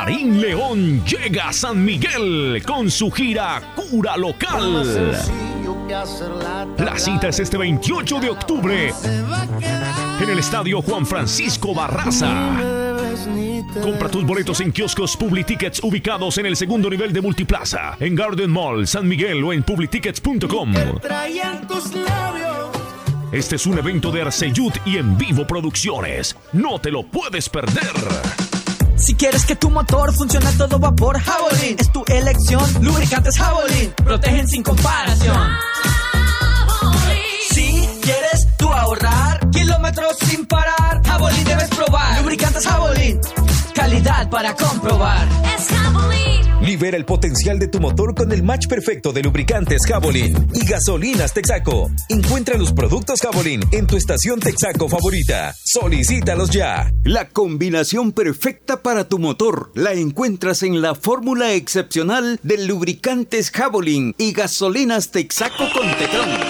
Karim León llega a San Miguel con su gira Cura Local. La cita es este 28 de octubre en el estadio Juan Francisco Barraza. Compra tus boletos en kioscos Publitickets ubicados en el segundo nivel de Multiplaza, en Garden Mall, San Miguel o en publitickets.com. Este es un evento de Arceyud y en vivo producciones. No te lo puedes perder. Si quieres que tu motor funcione a todo vapor, Javelin es tu elección. Lubricantes Javelin protegen sin comparación. Si quieres tú ahorrar kilómetros sin parar, Javelin debes probar. Lubricantes Javelin, calidad para comprobar. Es Javelin. Libera el potencial de tu motor con el match perfecto de lubricantes Javelin y gasolinas Texaco. Encuentra los productos Javelin en tu estación Texaco favorita. Solicítalos ya. La combinación perfecta para tu motor la encuentras en la fórmula excepcional de lubricantes Javelin y gasolinas Texaco con Tecron.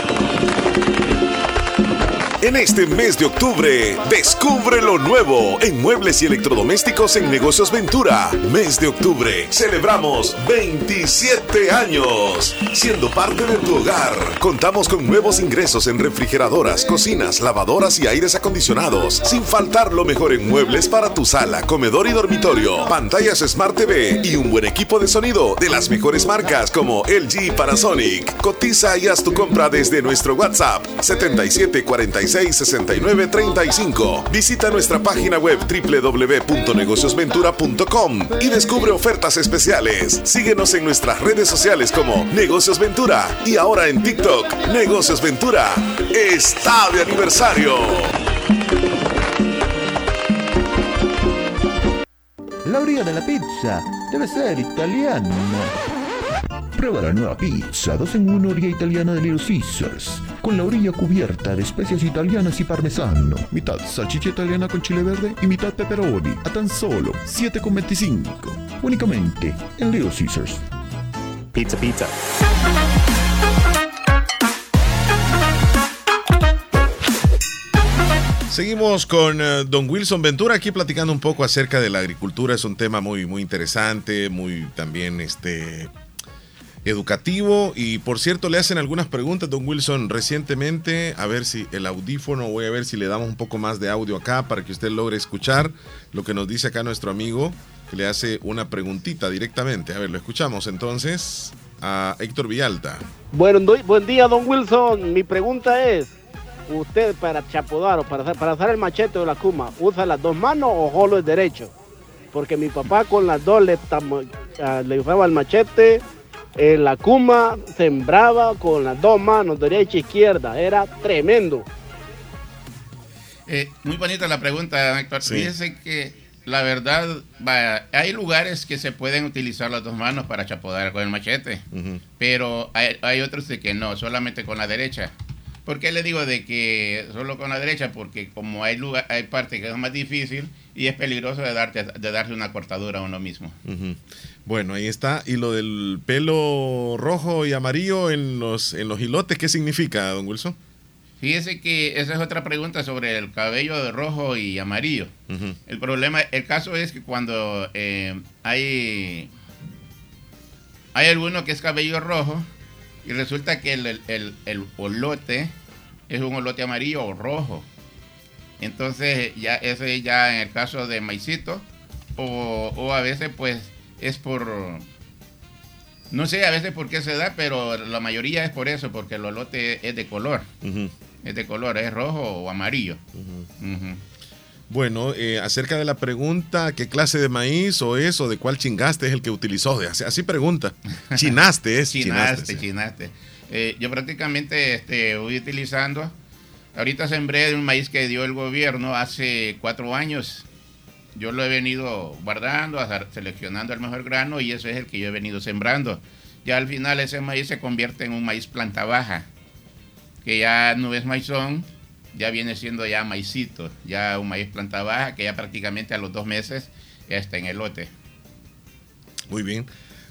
En este mes de octubre, descubre lo nuevo en muebles y electrodomésticos en Negocios Ventura. Mes de octubre, celebramos 27 años. Siendo parte de tu hogar, contamos con nuevos ingresos en refrigeradoras, cocinas, lavadoras y aires acondicionados. Sin faltar lo mejor en muebles para tu sala, comedor y dormitorio. Pantallas Smart TV y un buen equipo de sonido de las mejores marcas como LG y Panasonic. Cotiza y haz tu compra desde nuestro WhatsApp 7746 6935. Visita nuestra página web www.negociosventura.com y descubre ofertas especiales. Síguenos en nuestras redes sociales como Negocios Ventura y ahora en TikTok, Negocios Ventura. Está de aniversario. La orilla de la pizza debe ser italiana. Prueba la nueva pizza 2 en 1 orilla italiana de Little Caesars, con la orilla cubierta de especias italianas y parmesano, mitad salchicha italiana con chile verde y mitad pepperoni, a tan solo 7,25. Únicamente en Little Caesars. Pizza, pizza. Seguimos con eh, don Wilson Ventura aquí platicando un poco acerca de la agricultura. Es un tema muy, muy interesante, muy también este, educativo. Y por cierto, le hacen algunas preguntas, don Wilson, recientemente. A ver si el audífono, voy a ver si le damos un poco más de audio acá para que usted logre escuchar lo que nos dice acá nuestro amigo, que le hace una preguntita directamente. A ver, lo escuchamos entonces a Héctor Villalta. Bueno, doy- buen día, don Wilson. Mi pregunta es, ¿usted para chapodar o para, para hacer el machete o la cuma, usa las dos manos o solo el derecho? Porque mi papá con las dos le, ah, le usaba el machete, eh, la cuma sembraba con las dos manos, derecha e izquierda. Era tremendo. Eh, muy bonita la pregunta, Héctor. Sí. Fíjese que la verdad, vaya, hay lugares que se pueden utilizar las dos manos para chapodar con el machete, pero hay, hay otros de que no, solamente con la derecha. ¿Por qué le digo de que solo con la derecha? Porque como hay lugar, hay parte que es más difícil y es peligroso de darte de darse una cortadura a uno mismo. Bueno, ahí está. Y lo del pelo rojo y amarillo en los, en los hilotes, ¿qué significa, don Wilson? Fíjese que esa es otra pregunta sobre el cabello de rojo y amarillo. El problema, el caso es que cuando eh, hay hay alguno que es cabello rojo y resulta que el, el, el- el olote es un olote amarillo o rojo. Entonces ya ese ya en el caso de maicito o, o a veces pues es por no sé a veces por qué se da, pero la mayoría es por eso, porque el olote es de color. Es de color, es rojo o amarillo. Bueno, eh, acerca de la pregunta, ¿qué clase de maíz o eso, de cuál chingaste es el que utilizó? Así, así pregunta. Chinaste es. Chinaste, chinaste. Eh, yo prácticamente este, voy utilizando. Ahorita sembré un maíz que dio el gobierno hace cuatro años. Yo lo he venido guardando, seleccionando el mejor grano y ese es el que yo he venido sembrando. Ya al final ese maíz se convierte en un maíz planta baja, que ya no es maizón, ya viene siendo ya maicito, ya un maíz planta baja que ya prácticamente a los dos meses ya está en el lote. Muy bien.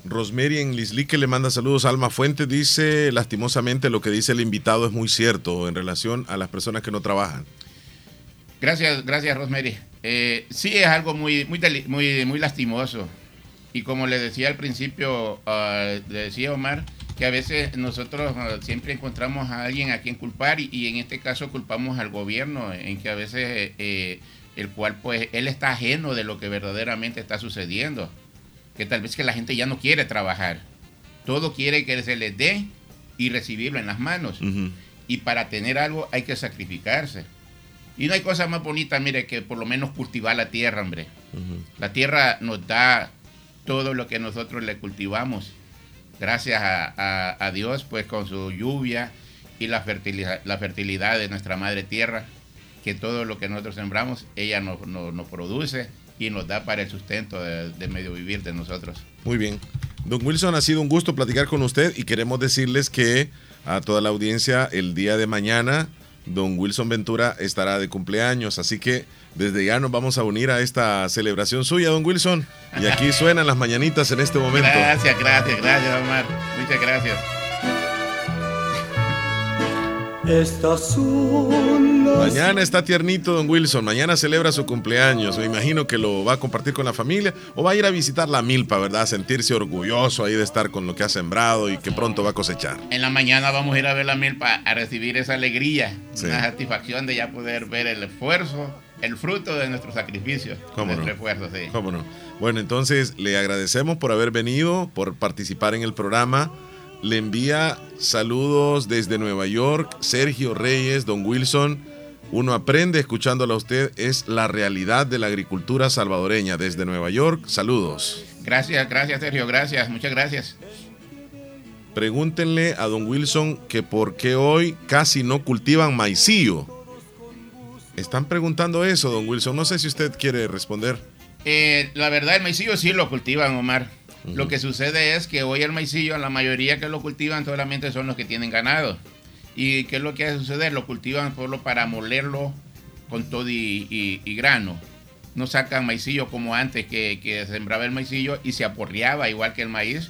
Rosemary en Lislique le manda saludos a Alma Fuente. Dice, lastimosamente, lo que dice el invitado es muy cierto en relación a las personas que no trabajan. Gracias, gracias Rosemary. Eh, sí es algo muy, muy, muy, lastimoso. Y como le decía al principio, ah, le decía Omar, que a veces nosotros eh, siempre encontramos a alguien a quien culpar y, en este caso culpamos al gobierno, en que a veces eh, el cual pues él está ajeno de lo que verdaderamente está sucediendo, que tal vez que la gente ya no quiere trabajar, todo quiere que se les dé y recibirlo en las manos. Y para tener algo hay que sacrificarse. Y no hay cosa más bonita, mire, que por lo menos cultivar la tierra, hombre. La tierra nos da todo lo que nosotros le cultivamos gracias a, Dios, pues con su lluvia y la fertilidad, la fertilidad de nuestra madre tierra, que todo lo que nosotros sembramos, ella nos, produce y nos da para el sustento de, medio vivir de nosotros. Muy bien. Don Wilson, ha sido un gusto platicar con usted y queremos decirles que a toda la audiencia el día de mañana don Wilson Ventura estará de cumpleaños, así que desde ya nos vamos a unir a esta celebración suya, don Wilson. Y aquí suenan las mañanitas en este momento. Gracias, gracias, gracias, Omar. Muchas gracias. Mañana está tiernito don Wilson, mañana celebra su cumpleaños, me imagino que lo va a compartir con la familia o va a ir a visitar la milpa, ¿verdad? sentirse orgulloso ahí de estar con lo que ha sembrado y que pronto va a cosechar. En la mañana vamos a ir a ver la milpa a recibir esa alegría, la satisfacción de ya poder ver el esfuerzo, el fruto de nuestro sacrificio, ¿Cómo nuestro no? esfuerzo, sí. ¿Cómo no? Bueno, entonces le agradecemos por haber venido, por participar en el programa. Le envía saludos desde Nueva York, Sergio Reyes, Don Wilson. Uno aprende escuchándolo a usted, es la realidad de la agricultura salvadoreña desde Nueva York. Saludos. Gracias, gracias Sergio, gracias, muchas gracias. Pregúntenle a Don Wilson que por qué hoy casi no cultivan maicillo. Están preguntando eso, Don Wilson. No sé si usted quiere responder. Eh, la verdad, el maicillo sí lo cultivan, Omar. Lo que sucede es que hoy el maicillo, la mayoría que lo cultivan solamente son los que tienen ganado. ¿Y qué es lo que hace suceder? Lo cultivan solo para molerlo con todo y, grano. No sacan maicillo como antes que, que, sembraba el maicillo y se aporreaba igual que el maíz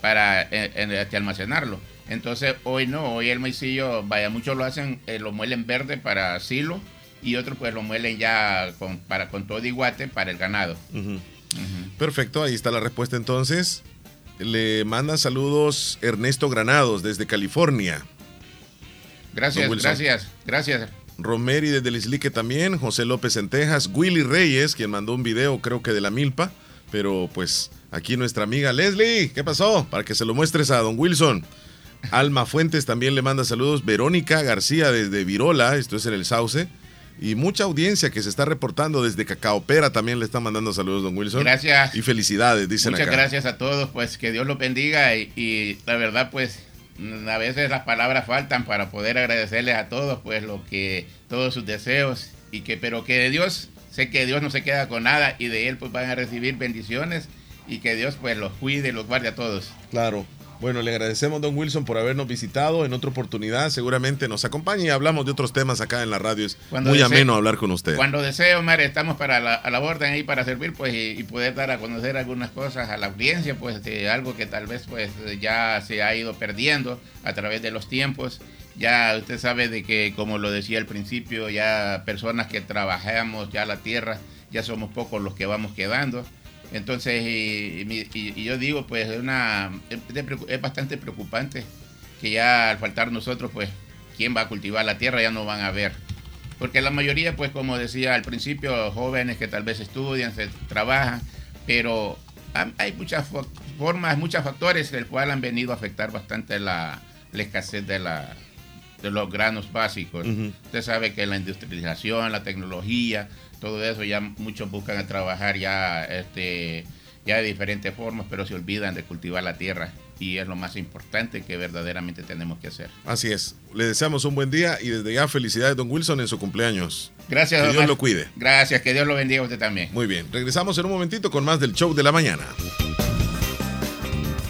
para este, almacenarlo. Entonces hoy no, hoy el maicillo, vaya, muchos lo hacen, eh, lo muelen verde para silo y otros pues lo muelen ya con, para, con todo y guate para el ganado. Perfecto, ahí está la respuesta entonces. Le manda saludos Ernesto Granados desde California. Gracias, gracias, gracias. Romeri desde Lislique también, José López en Texas, Willy Reyes, quien mandó un video creo que de la milpa, pero pues aquí nuestra amiga Leslie, ¿qué pasó? Para que se lo muestres a don Wilson. Alma Fuentes también le manda saludos, Verónica García desde Virola, esto es en el Sauce y mucha audiencia que se está reportando desde Cacaopera también le está mandando saludos, don Wilson. Gracias. Y felicidades, dicen Muchas acá. gracias a todos, pues que Dios los bendiga y, la verdad, pues a veces las palabras faltan para poder agradecerles a todos, pues lo que, todos sus deseos y que, pero que Dios, sé que Dios no se queda con nada y de Él pues van a recibir bendiciones y que Dios pues los cuide y los guarde a todos. Claro. Bueno, le agradecemos, don Wilson, por habernos visitado. En otra oportunidad, seguramente nos acompañe y hablamos de otros temas acá en la radio. Es muy ameno hablar con usted. Cuando desee, Omar, estamos para la, a la orden ahí para servir pues y, poder dar a conocer algunas cosas a la audiencia, pues de algo que tal vez pues ya se ha ido perdiendo a través de los tiempos. Ya usted sabe de que, como lo decía al principio, ya personas que trabajamos ya la tierra, ya somos pocos los que vamos quedando. Entonces, y, yo digo, pues es, una, es, bastante preocupante que ya al faltar nosotros, pues, ¿quién va a cultivar la tierra? Ya no van a ver. Porque la mayoría, pues, como decía al principio, jóvenes que tal vez estudian, se trabajan, pero hay muchas formas, muchos factores el cual han venido a afectar bastante la, escasez de, la, de los granos básicos. Usted sabe que la industrialización, la tecnología, todo eso ya muchos buscan a trabajar ya este ya de diferentes formas, pero se olvidan de cultivar la tierra y es lo más importante que verdaderamente tenemos que hacer. Así es. Le deseamos un buen día y desde ya felicidades don Wilson en su cumpleaños. Gracias. Que Dios lo cuide. Gracias, que Dios lo bendiga a usted también. Muy bien. Regresamos en un momentito con más del show de la mañana.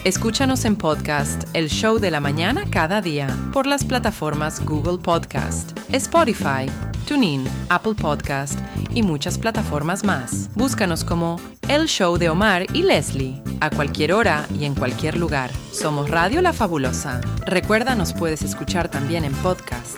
Escúchanos en podcast El Show de la Mañana cada día por las plataformas Google Podcast, Spotify, TuneIn, Apple Podcast y muchas plataformas más. Búscanos como El Show de Omar y Leslie a cualquier hora y en cualquier lugar. Somos Radio La Fabulosa. Recuerda, nos puedes escuchar también en podcast.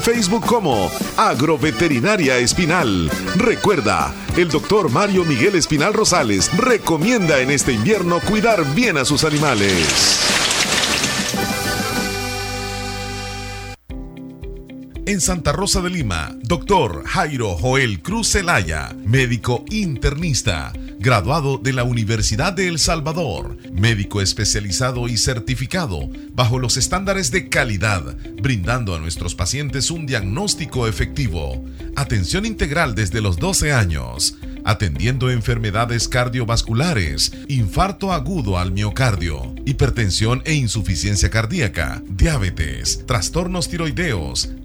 Facebook como Agroveterinaria Espinal. Recuerda, el doctor Mario Miguel Espinal Rosales recomienda en este invierno cuidar bien a sus animales. En Santa Rosa de Lima, doctor Jairo Joel Cruz Zelaya, médico internista, graduado de la Universidad de El Salvador, médico especializado y certificado bajo los estándares de calidad, brindando a nuestros pacientes un diagnóstico efectivo, atención integral desde los 12 años, atendiendo enfermedades cardiovasculares, infarto agudo al miocardio, hipertensión e insuficiencia cardíaca, diabetes, trastornos tiroideos,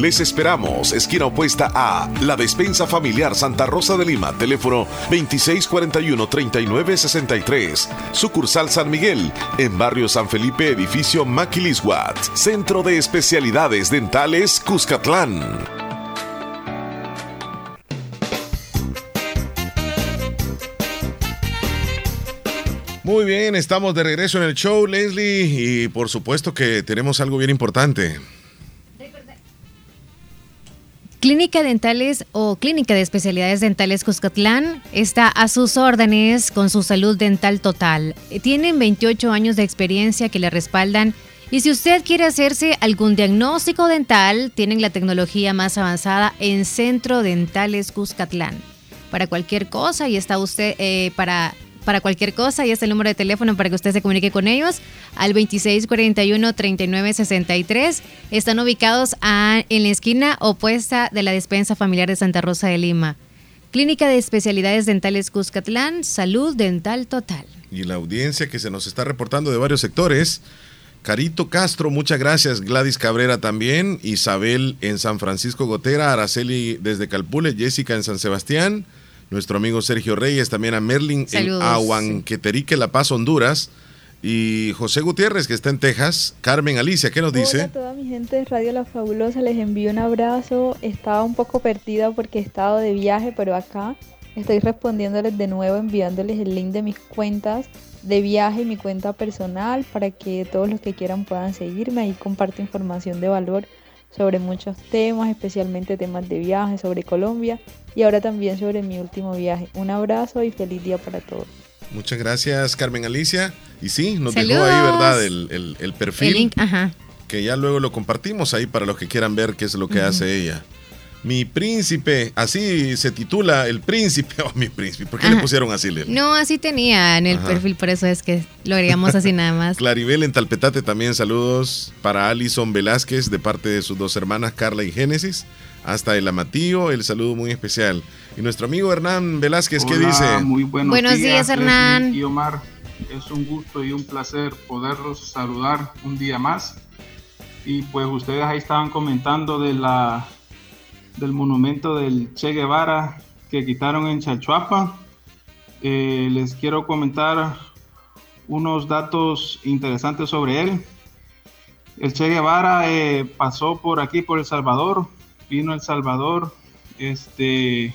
les esperamos, esquina opuesta a La Despensa Familiar Santa Rosa de Lima, teléfono 2641-3963, sucursal San Miguel, en barrio San Felipe, edificio Maquilisguat, Centro de Especialidades Dentales Cuscatlán. Muy bien, estamos de regreso en el show, Leslie, y por supuesto que tenemos algo bien importante. Clínica Dentales o Clínica de Especialidades Dentales Cuscatlán está a sus órdenes con su salud dental total. Tienen 28 años de experiencia que le respaldan y si usted quiere hacerse algún diagnóstico dental, tienen la tecnología más avanzada en Centro Dentales Cuscatlán. Para cualquier cosa y está usted eh, para para cualquier cosa y es el número de teléfono para que usted se comunique con ellos al 2641-3963. Están ubicados en la esquina opuesta de la despensa familiar de Santa Rosa de Lima. Clínica de Especialidades Dentales Cuscatlán, Salud Dental Total. Y la audiencia que se nos está reportando de varios sectores. Carito Castro, muchas gracias. Gladys Cabrera también. Isabel en San Francisco Gotera. Araceli desde Calpule. Jessica en San Sebastián nuestro amigo Sergio Reyes, también a Merlin en Aguanqueterique, La Paz, Honduras. Y José Gutiérrez, que está en Texas. Carmen Alicia, ¿qué nos dice? Hola a toda mi gente de Radio La Fabulosa, les envío un abrazo. Estaba un poco perdida porque he estado de viaje, pero acá estoy respondiéndoles de nuevo, enviándoles el link de mis cuentas de viaje y mi cuenta personal para que todos los que quieran puedan seguirme. Ahí comparto información de valor sobre muchos temas, especialmente temas de viaje, sobre Colombia y ahora también sobre mi último viaje. Un abrazo y feliz día para todos. Muchas gracias, Carmen Alicia. Y sí, nos dejó ahí, ¿verdad? El, perfil. Que ya luego lo compartimos ahí para los que quieran ver qué es lo que hace ella. Mi príncipe, así se titula El príncipe o mi príncipe. ¿Por qué le pusieron así, No, así tenía en el perfil, por eso es que lo haríamos así nada más. Claribel en Talpetate también saludos para Alison Velázquez de parte de sus dos hermanas Carla y Génesis. Hasta el Amatío, el saludo muy especial. Y nuestro amigo Hernán Velázquez, ¿qué dice? Muy buenos, buenos días, Hernán. Y Omar, es un gusto y un placer poderlos saludar un día más. Y pues ustedes ahí estaban comentando de la del monumento del Che Guevara que quitaron en Chalchuapa. Eh, les quiero comentar unos datos interesantes sobre él. El Che Guevara eh, pasó por aquí, por El Salvador, vino a El Salvador este,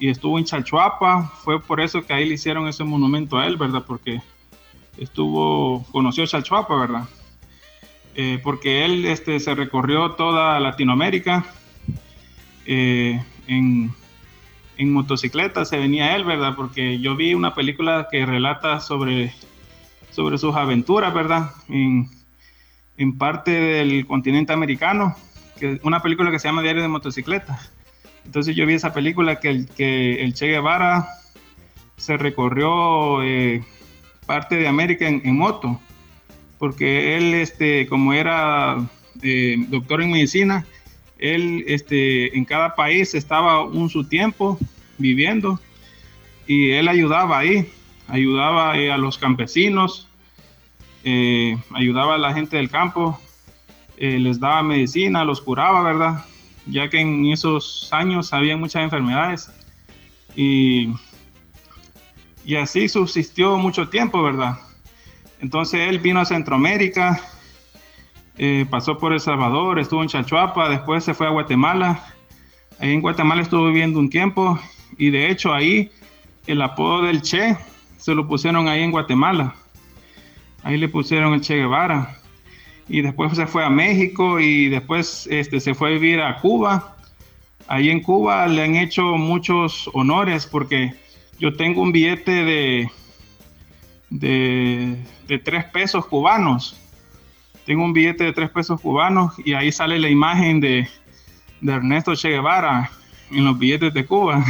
y estuvo en Chalchuapa. Fue por eso que ahí le hicieron ese monumento a él, ¿verdad? Porque estuvo, conoció Chalchuapa, ¿verdad? Eh, porque él este, se recorrió toda Latinoamérica eh, en, motocicleta se venía él, ¿verdad? Porque yo vi una película que relata sobre, sobre sus aventuras, ¿verdad? En, parte del continente americano, que una película que se llama Diario de Motocicleta. Entonces yo vi esa película que el, que el Che Guevara se recorrió eh, parte de América en, moto, porque él, este, como era eh, doctor en medicina, él este, en cada país estaba un su tiempo viviendo y él ayudaba ahí, ayudaba eh, a los campesinos, eh, ayudaba a la gente del campo, eh, les daba medicina, los curaba, ¿verdad? Ya que en esos años había muchas enfermedades y, y así subsistió mucho tiempo, ¿verdad? Entonces él vino a Centroamérica, eh, pasó por El Salvador, estuvo en Chachuapa, después se fue a Guatemala. Ahí en Guatemala estuvo viviendo un tiempo y de hecho ahí el apodo del Che se lo pusieron ahí en Guatemala. Ahí le pusieron el Che Guevara. Y después se fue a México y después este, se fue a vivir a Cuba. Ahí en Cuba le han hecho muchos honores porque yo tengo un billete de, de, de tres pesos cubanos tengo un billete de tres pesos cubanos y ahí sale la imagen de, Ernesto Che Guevara en los billetes de Cuba.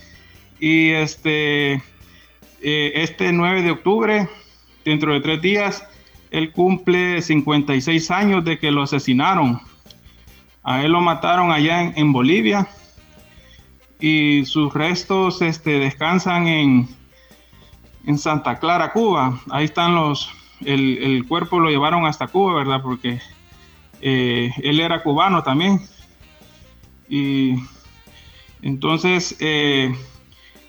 y este, eh, este 9 de octubre, dentro de tres días, él cumple 56 años de que lo asesinaron. A él lo mataron allá en, Bolivia y sus restos este, descansan en, en Santa Clara, Cuba. Ahí están los, el, cuerpo lo llevaron hasta Cuba, ¿verdad? Porque eh, él era cubano también. Y entonces eh,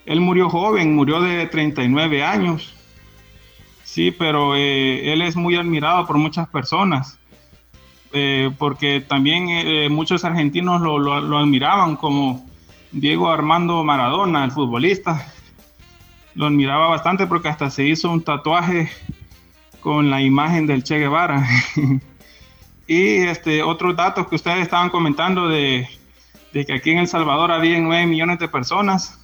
él murió joven, murió de 39 años. Sí, pero eh, él es muy admirado por muchas personas. porque también muchos argentinos lo, lo admiraban como Diego Armando Maradona, el futbolista. Lo admiraba bastante porque hasta se hizo un tatuaje con la imagen del Che Guevara. y este, otros datos que ustedes estaban comentando de, que aquí en El Salvador había 9 millones de personas.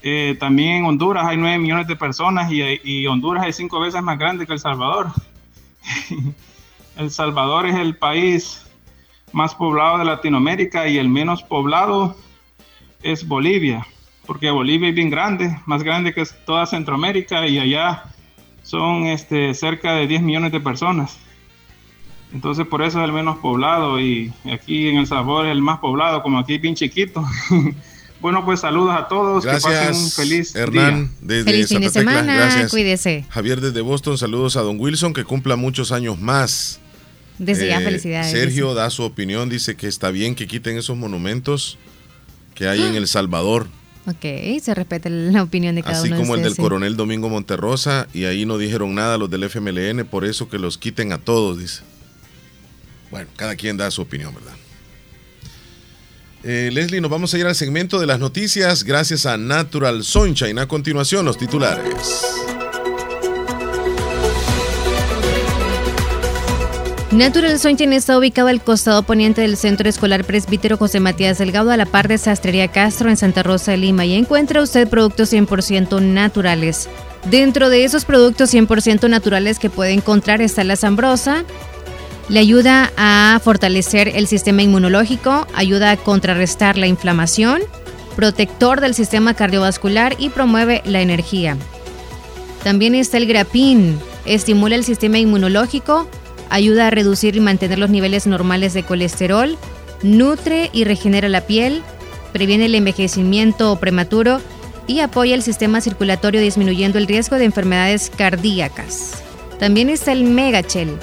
Eh, también en Honduras hay 9 millones de personas y, Honduras es cinco veces más grande que El Salvador. el Salvador es el país más poblado de Latinoamérica y el menos poblado es Bolivia, porque Bolivia es bien grande, más grande que toda Centroamérica y allá son este, cerca de 10 millones de personas. Entonces por eso es el menos poblado y aquí en El Sabor es el más poblado, como aquí bien chiquito. bueno, pues saludos a todos. Gracias, que pasen un feliz Hernán, Desde feliz fin de semana, Gracias. cuídese. Javier desde Boston, saludos a don Wilson, que cumpla muchos años más. Desde ya, eh, felicidades. Sergio da su opinión, dice que está bien que quiten esos monumentos que hay en El Salvador. Ok, se respeta la opinión de cada Así uno. como de el del sí. coronel Domingo Monterrosa, y ahí no dijeron nada los del FMLN, por eso que los quiten a todos, dice. Bueno, cada quien da su opinión, ¿verdad? Eh, Leslie, nos vamos a ir al segmento de las noticias gracias a Natural Sunshine. A continuación, los titulares. Natural Sunshine está ubicado al costado poniente del Centro Escolar Presbítero José Matías Delgado a la par de Sastrería Castro en Santa Rosa de Lima y encuentra usted productos 100% naturales. Dentro de esos productos 100% naturales que puede encontrar está la zambrosa. Le ayuda a fortalecer el sistema inmunológico, ayuda a contrarrestar la inflamación, protector del sistema cardiovascular y promueve la energía. También está el grapín, estimula el sistema inmunológico, ayuda a reducir y mantener los niveles normales de colesterol, nutre y regenera la piel, previene el envejecimiento prematuro y apoya el sistema circulatorio disminuyendo el riesgo de enfermedades cardíacas. También está el Megachel.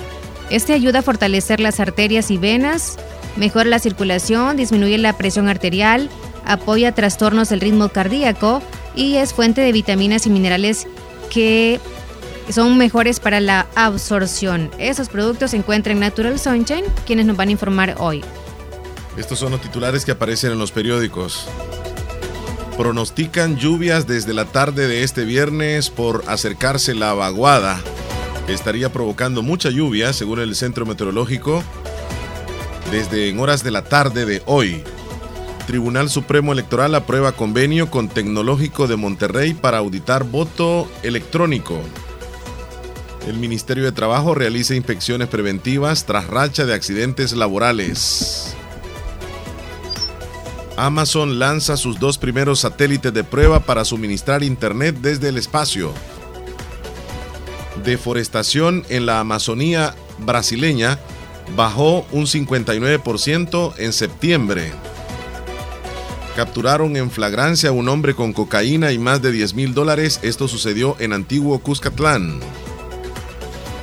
Este ayuda a fortalecer las arterias y venas, mejora la circulación, disminuye la presión arterial, apoya trastornos del ritmo cardíaco y es fuente de vitaminas y minerales que son mejores para la absorción. Esos productos se encuentran en Natural Sunshine, quienes nos van a informar hoy. Estos son los titulares que aparecen en los periódicos. Pronostican lluvias desde la tarde de este viernes por acercarse la vaguada. Estaría provocando mucha lluvia, según el Centro Meteorológico, desde en horas de la tarde de hoy. Tribunal Supremo Electoral aprueba convenio con Tecnológico de Monterrey para auditar voto electrónico. El Ministerio de Trabajo realiza inspecciones preventivas tras racha de accidentes laborales. Amazon lanza sus dos primeros satélites de prueba para suministrar Internet desde el espacio. Deforestación en la Amazonía brasileña bajó un 59% en septiembre. Capturaron en flagrancia a un hombre con cocaína y más de 10 mil dólares. Esto sucedió en antiguo Cuscatlán.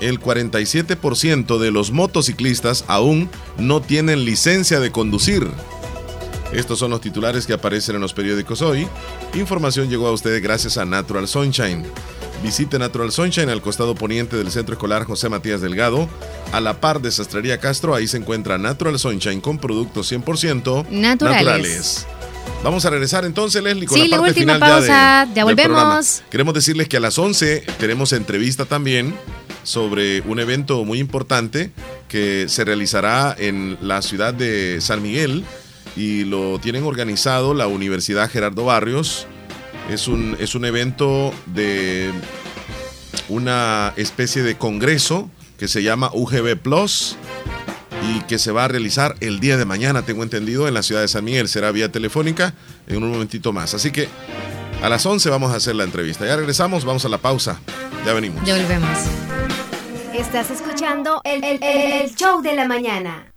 El 47% de los motociclistas aún no tienen licencia de conducir. Estos son los titulares que aparecen en los periódicos hoy. Información llegó a ustedes gracias a Natural Sunshine. Visite Natural Sunshine al costado poniente del Centro Escolar José Matías Delgado. A la par de Sastrería Castro, ahí se encuentra Natural Sunshine con productos 100% Naturales. Vamos a regresar entonces, Leslie, con Sí, la la última final pausa. ya, de- Ya volvemos. Queremos decirles que a las 11 tenemos entrevista también sobre un evento muy importante que se realizará en la ciudad de San Miguel y lo tienen organizado la Universidad Gerardo Barrios. Es un, es un evento de una especie de congreso que se llama UGB Plus y que se va a realizar el día de mañana, tengo entendido, en la ciudad de San Miguel. Será vía telefónica en un momentito más. Así que a las 11 vamos a hacer la entrevista. Ya regresamos, vamos a la pausa. Ya venimos. Ya volvemos. Estás escuchando el, el- el- show de la mañana.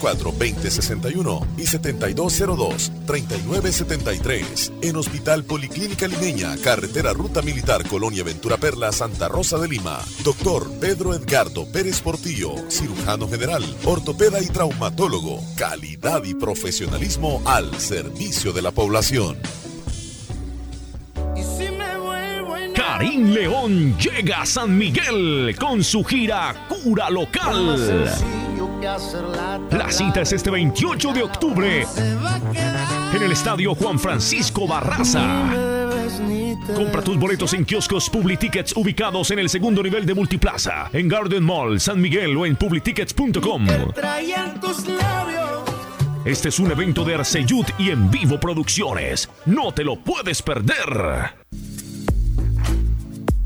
2061 y 7202 3973 en Hospital Policlínica Limeña, Carretera Ruta Militar Colonia Ventura Perla, Santa Rosa de Lima. Doctor Pedro Edgardo Pérez Portillo, cirujano general, ortopeda y traumatólogo. Calidad y profesionalismo al servicio de la población. Karim León llega a San Miguel con su gira Cura Local. La cita es este 28 de octubre en el Estadio Juan Francisco Barraza. Compra tus boletos en kioscos Publitickets ubicados en el segundo nivel de Multiplaza, en Garden Mall, San Miguel o en publitickets.com. Este es un evento de Arceyud y en vivo producciones. No te lo puedes perder.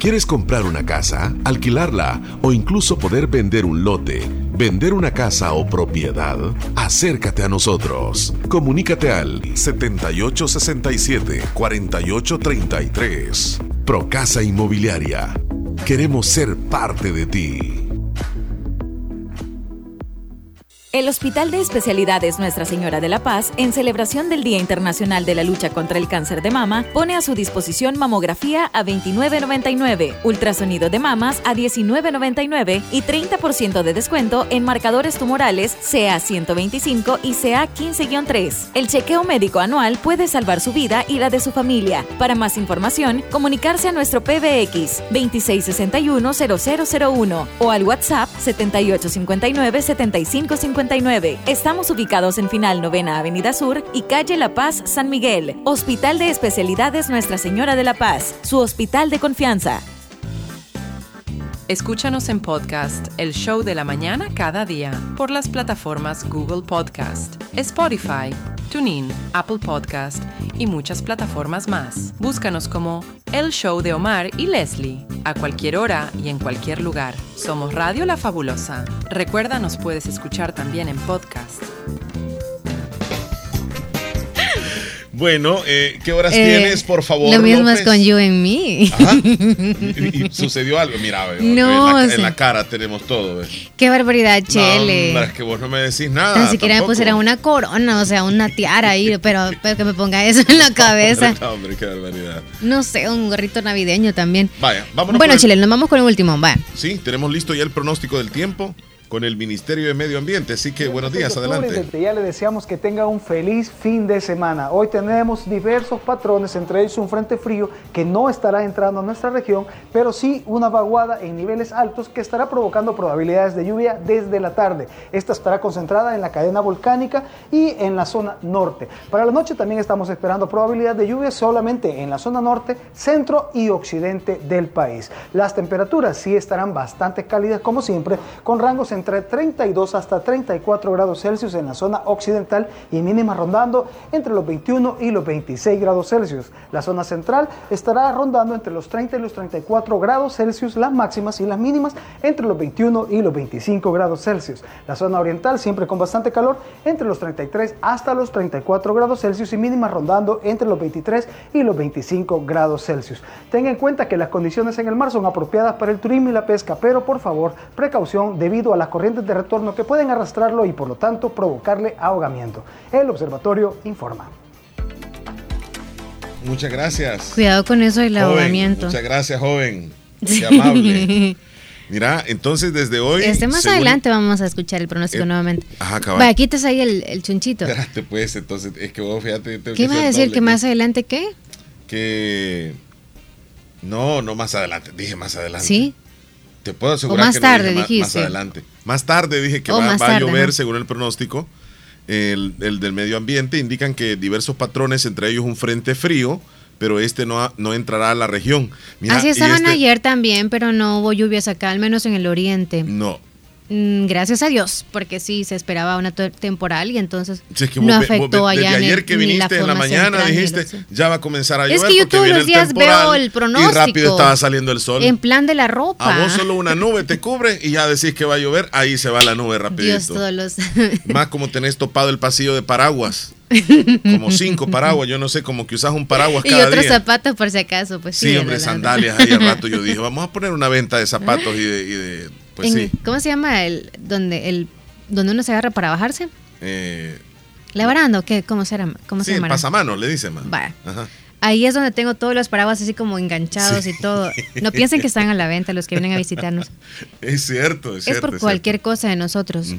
¿Quieres comprar una casa, alquilarla o incluso poder vender un lote, vender una casa o propiedad? Acércate a nosotros. Comunícate al 7867-4833. Procasa Inmobiliaria. Queremos ser parte de ti. El Hospital de Especialidades Nuestra Señora de la Paz, en celebración del Día Internacional de la Lucha contra el Cáncer de Mama, pone a su disposición mamografía a 29.99, ultrasonido de mamas a 19.99 y 30% de descuento en marcadores tumorales CA 125 y CA 15-3. El chequeo médico anual puede salvar su vida y la de su familia. Para más información, comunicarse a nuestro PBX 2661-0001 o al WhatsApp 7859-7550. Estamos ubicados en Final Novena Avenida Sur y Calle La Paz, San Miguel. Hospital de Especialidades Nuestra Señora de la Paz, su hospital de confianza. Escúchanos en podcast El Show de la Mañana cada día por las plataformas Google Podcast, Spotify, TuneIn, Apple Podcast y muchas plataformas más. Búscanos como El Show de Omar y Leslie a cualquier hora y en cualquier lugar. Somos Radio La Fabulosa. Recuerda, nos puedes escuchar también en podcast. Bueno, eh, ¿qué horas eh, tienes, por favor? Lo mismo es con You en Me. Y, sucedió algo, mira, no, en, la, cara tenemos todo. Qué barbaridad, Chele. No, es que vos no me decís nada. Ni siquiera me pusiera una corona, o sea, una tiara ahí, pero, pero, que me ponga eso en la cabeza. no, hombre, qué barbaridad. No sé, un gorrito navideño también. Vaya, vámonos. Bueno, Chile, nos vamos con el último, vaya. Sí, tenemos listo ya el pronóstico del tiempo con el Ministerio de Medio Ambiente. Así que buenos días, adelante. Ya le deseamos que tenga un feliz fin de semana. Hoy tenemos diversos patrones, entre ellos un frente frío que no estará entrando a nuestra región, pero sí una vaguada en niveles altos que estará provocando probabilidades de lluvia desde la tarde. Esta estará concentrada en la cadena volcánica y en la zona norte. Para la noche también estamos esperando probabilidad de lluvia solamente en la zona norte, centro y occidente del país. Las temperaturas sí estarán bastante cálidas como siempre, con rangos en entre 32 hasta 34 grados Celsius en la zona occidental y mínima rondando entre los 21 y los 26 grados Celsius. La zona central estará rondando entre los 30 y los 34 grados Celsius, las máximas y las mínimas entre los 21 y los 25 grados Celsius. La zona oriental siempre con bastante calor entre los 33 hasta los 34 grados Celsius y mínimas rondando entre los 23 y los 25 grados Celsius. Tenga en cuenta que las condiciones en el mar son apropiadas para el turismo y la pesca, pero por favor, precaución debido a las corrientes de retorno que pueden arrastrarlo y por lo tanto provocarle ahogamiento. El observatorio informa. Muchas gracias. Cuidado con eso del ahogamiento. Muchas gracias, joven. Qué amable. Mira, entonces desde hoy. Este más adelante vamos a escuchar el pronóstico eh, nuevamente. Ajá, cabal. aquí quitas ahí el, el, chunchito. Espérate, pues, entonces, es que vos fíjate. ¿Qué vas a decir? ¿Que más adelante qué? Que. No, no más adelante. Dije más adelante. Sí. Te puedo asegurar más que tarde, no dijiste. más, adelante. Más tarde dije que va, a llover según el pronóstico. El, el, del medio ambiente indican que diversos patrones, entre ellos un frente frío, pero este no, no entrará a la región. Así estaban este, ayer también, pero no hubo lluvias acá, al menos en el oriente. No, gracias a Dios, porque sí se esperaba una temporal y entonces no afectó allá. Desde ayer que viniste en la mañana dijiste, ya va a comenzar a llover. Es que yo todos los días veo el pronóstico. Y rápido estaba saliendo el sol. En plan de la ropa. A vos solo una nube te cubre y ya decís que va a llover, ahí se va la nube rapidito. Dios todos los... Más como tenés topado el pasillo de paraguas. como cinco paraguas, yo no sé, como que usas un paraguas cada día. Y otros zapatos por si acaso, pues sí. hombre, sandalias ahí al rato yo dije, vamos a poner una venta de zapatos y de pues ¿Cómo se llama el donde el donde uno se agarra para bajarse? Eh, ¿La baranda o qué? ¿Cómo, será, cómo sí, se llama? pasamano, le dicen. Ahí es donde tengo todos los paraguas así como enganchados y todo. No piensen que están a la venta los que vienen a visitarnos. Es cierto, es, cierto. Es por cualquier cosa de nosotros.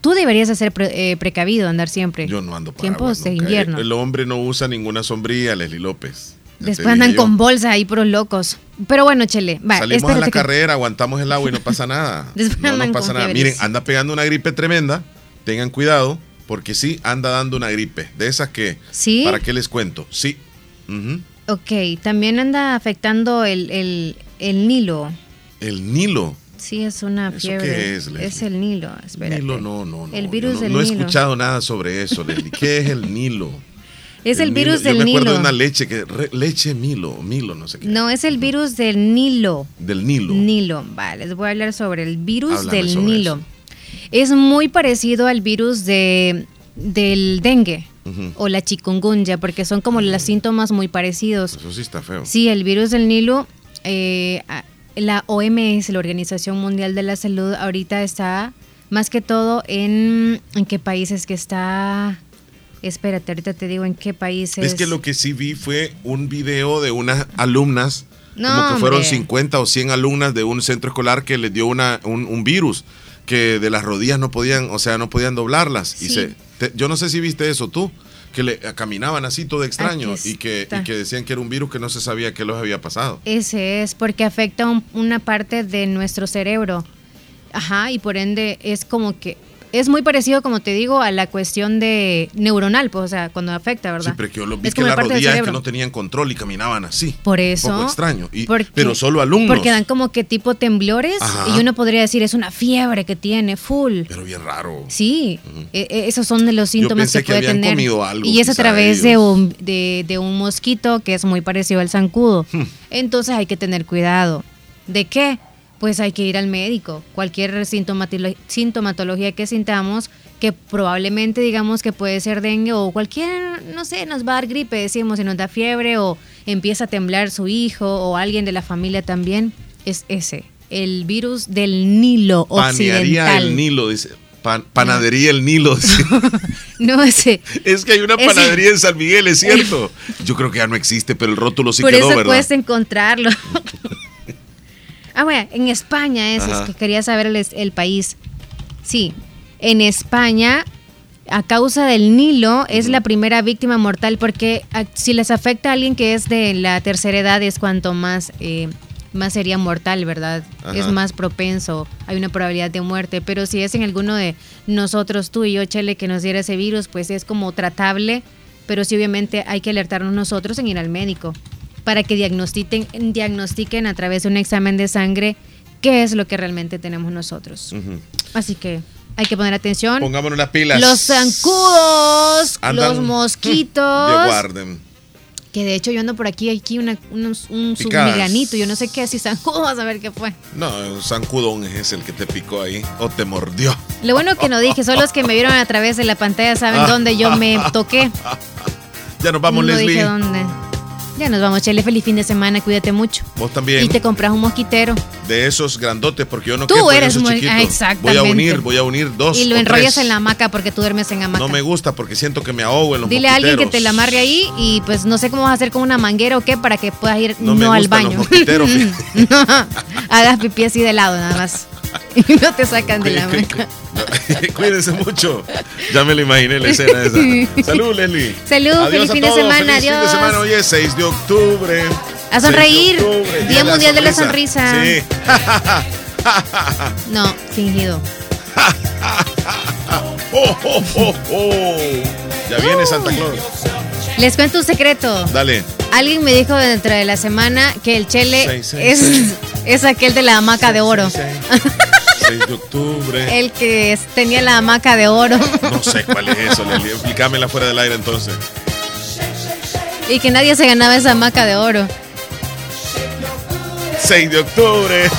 Tú deberías de ser eh, precavido, andar siempre. Yo no ando Tiempos de invierno. El, hombre no usa ninguna sombría, Leslie López. Después andan con bolsa ahí por locos. Pero bueno, Chele. Va, Salimos a la carrera, aguantamos el agua y no pasa nada. no, pasa nada. Miren, anda pegando una gripe tremenda. Tengan cuidado. Porque sí, anda dando una gripe. De esas que... ¿Sí? ¿Para qué les cuento? Sí. Ujú. Ok, también anda afectando el, el, el Nilo. El Nilo. Sí, es una ¿Eso fiebre. qué es, Leslie? es el Nilo, espérate. Nilo, no, no, no. El virus no, del no he Nilo. escuchado nada sobre eso, Leslie. ¿Qué es el Nilo? Es el, virus Nilo. del Yo me acuerdo Nilo. de una leche que... re- leche Milo, Milo, no sé qué. No, es el virus del Nilo. Del Nilo. Nilo, vale, les voy a hablar sobre el virus Háblame del Nilo. Es muy parecido al virus de, del dengue o la chikungunya, porque son como los síntomas muy parecidos. Eso sí está feo. Sí, el virus del Nilo, eh, la OMS, la Organización Mundial de la Salud, ahorita está más que todo en, en qué países que está. Espérate, ahorita te digo en qué países. Es que lo que sí vi fue un video de unas alumnas, No, como que fueron hombre. 50 o 100 alumnas de un centro escolar que les dio una, un, un virus, que de las rodillas no podían, o sea, no podían doblarlas. Y se, te- yo no sé si viste eso tú, que le caminaban así todo extraño y que, y que decían que era un virus que no se sabía qué les había pasado. Ese es porque afecta un- una parte de nuestro cerebro. Ajá, y por ende es como que es muy parecido, como te digo, a la cuestión de neuronal, pues, o sea, cuando afecta, ¿verdad? Sí, pero que yo lo vi Es que las rodillas que no tenían control y caminaban así. Por eso. Un poco extraño. Y- porque- pero solo alumnos. Porque dan como que tipo temblores Ajá. y uno podría decir es una fiebre que tiene full. Pero bien raro. Sí, e- e- esos son de los síntomas que que puede tener. comido algo, y es a través de un, de, de un mosquito que es muy parecido al zancudo. Hmm. Entonces hay que tener cuidado. ¿De qué? Pues hay que ir al médico. Cualquier sintomatolo- sintomatología que sintamos, que probablemente digamos que puede ser dengue o cualquier, no sé, nos va a dar gripe, decimos, si nos da fiebre o empieza a temblar su hijo o alguien de la familia también, es ese, el virus del Nilo Panearía occidental. el Nilo, dice. Pan- panadería el Nilo. dice. No, ese. Es que hay una Ese- panadería en San Miguel, es cierto. Yo creo que ya no existe, pero el rótulo sí Por quedó, eso ¿verdad? cuesta encontrarlo. ah, bueno, en España es, es que quería saber el, el país. Sí, en España, a causa del Nilo, es la primera víctima mortal porque si les afecta a alguien que es de la tercera edad es cuanto más, eh, más sería mortal, ¿verdad? Ajá. Es más propenso, hay una probabilidad de muerte, pero si es en alguno de nosotros, tú y yo, Chele, que nos diera ese virus, pues es como tratable, pero sí obviamente hay que alertarnos nosotros en ir al médico para que diagnostiquen, diagnostiquen a través de un examen de sangre qué es lo que realmente tenemos nosotros. Así que hay que poner atención. Pongámonos las pilas. Los zancudos, Andan- los mosquitos. Dios guarden. Que de hecho yo ando por aquí, aquí una, unos- un submigranito, yo no sé qué, si zancudo, vamos a ver qué fue. No, un zancudón es el que te picó ahí o te mordió. Lo bueno que no dije, son los que me vieron a través de la pantalla, saben Ah. dónde yo me toqué. Ya nos vamos, no Leslie. dije dónde. Ya nos vamos, Chele, feliz fin de semana, cuídate mucho. Vos también. Y te compras un mosquitero. De esos grandotes, porque yo no Tú quepo en eres esos muy- chiquitos. ah, exactamente. Voy a unir, voy a unir dos. y lo enrollas en la hamaca porque tú duermes en hamaca. No me gusta porque siento que me ahogo en los Dile a alguien que te la amarre ahí y pues no sé cómo vas a hacer con una manguera o qué para que puedas ir No no, me al los baño. mosquiteros, No, hagas pipí así de lado nada más. Y no te sacan de la hamaca. Cuídense mucho. Ya me lo imaginé la escena esa. Salud, Leslie. Salud, Adiós feliz fin de semana, feliz fin de adiós. semana. Hoy es 6 de octubre. A 6 de sonreír. octubre, Día Mundial de la Sonrisa. Sí. No, fingido. Oh, oh, oh, oh. Ya viene Santa Claus. Les cuento un secreto. Dale. Alguien me dijo dentro de la semana que el chele es. Es aquel de la hamaca de oro. 6 de octubre. El que es- tenía la hamaca de oro No sé cuál es eso, Leslie. Explícamela fuera del aire entonces. y que nadie se ganaba esa hamaca de oro. 6 de octubre.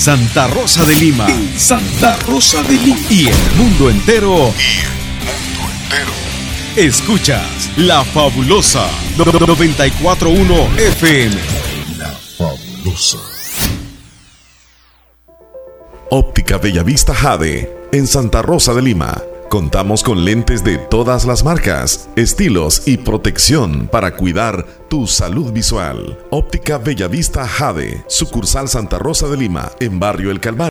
Santa Rosa de Lima. Santa Rosa de Lima. Y el mundo entero. Escuchas La Fabulosa 941 FM. La Fabulosa. Óptica Bellavista Jade. En Santa Rosa de Lima. Contamos con lentes de todas las marcas, estilos y protección para cuidar tu salud visual. Óptica Bellavista Jade, sucursal Santa Rosa de Lima, en Barrio El Calvario.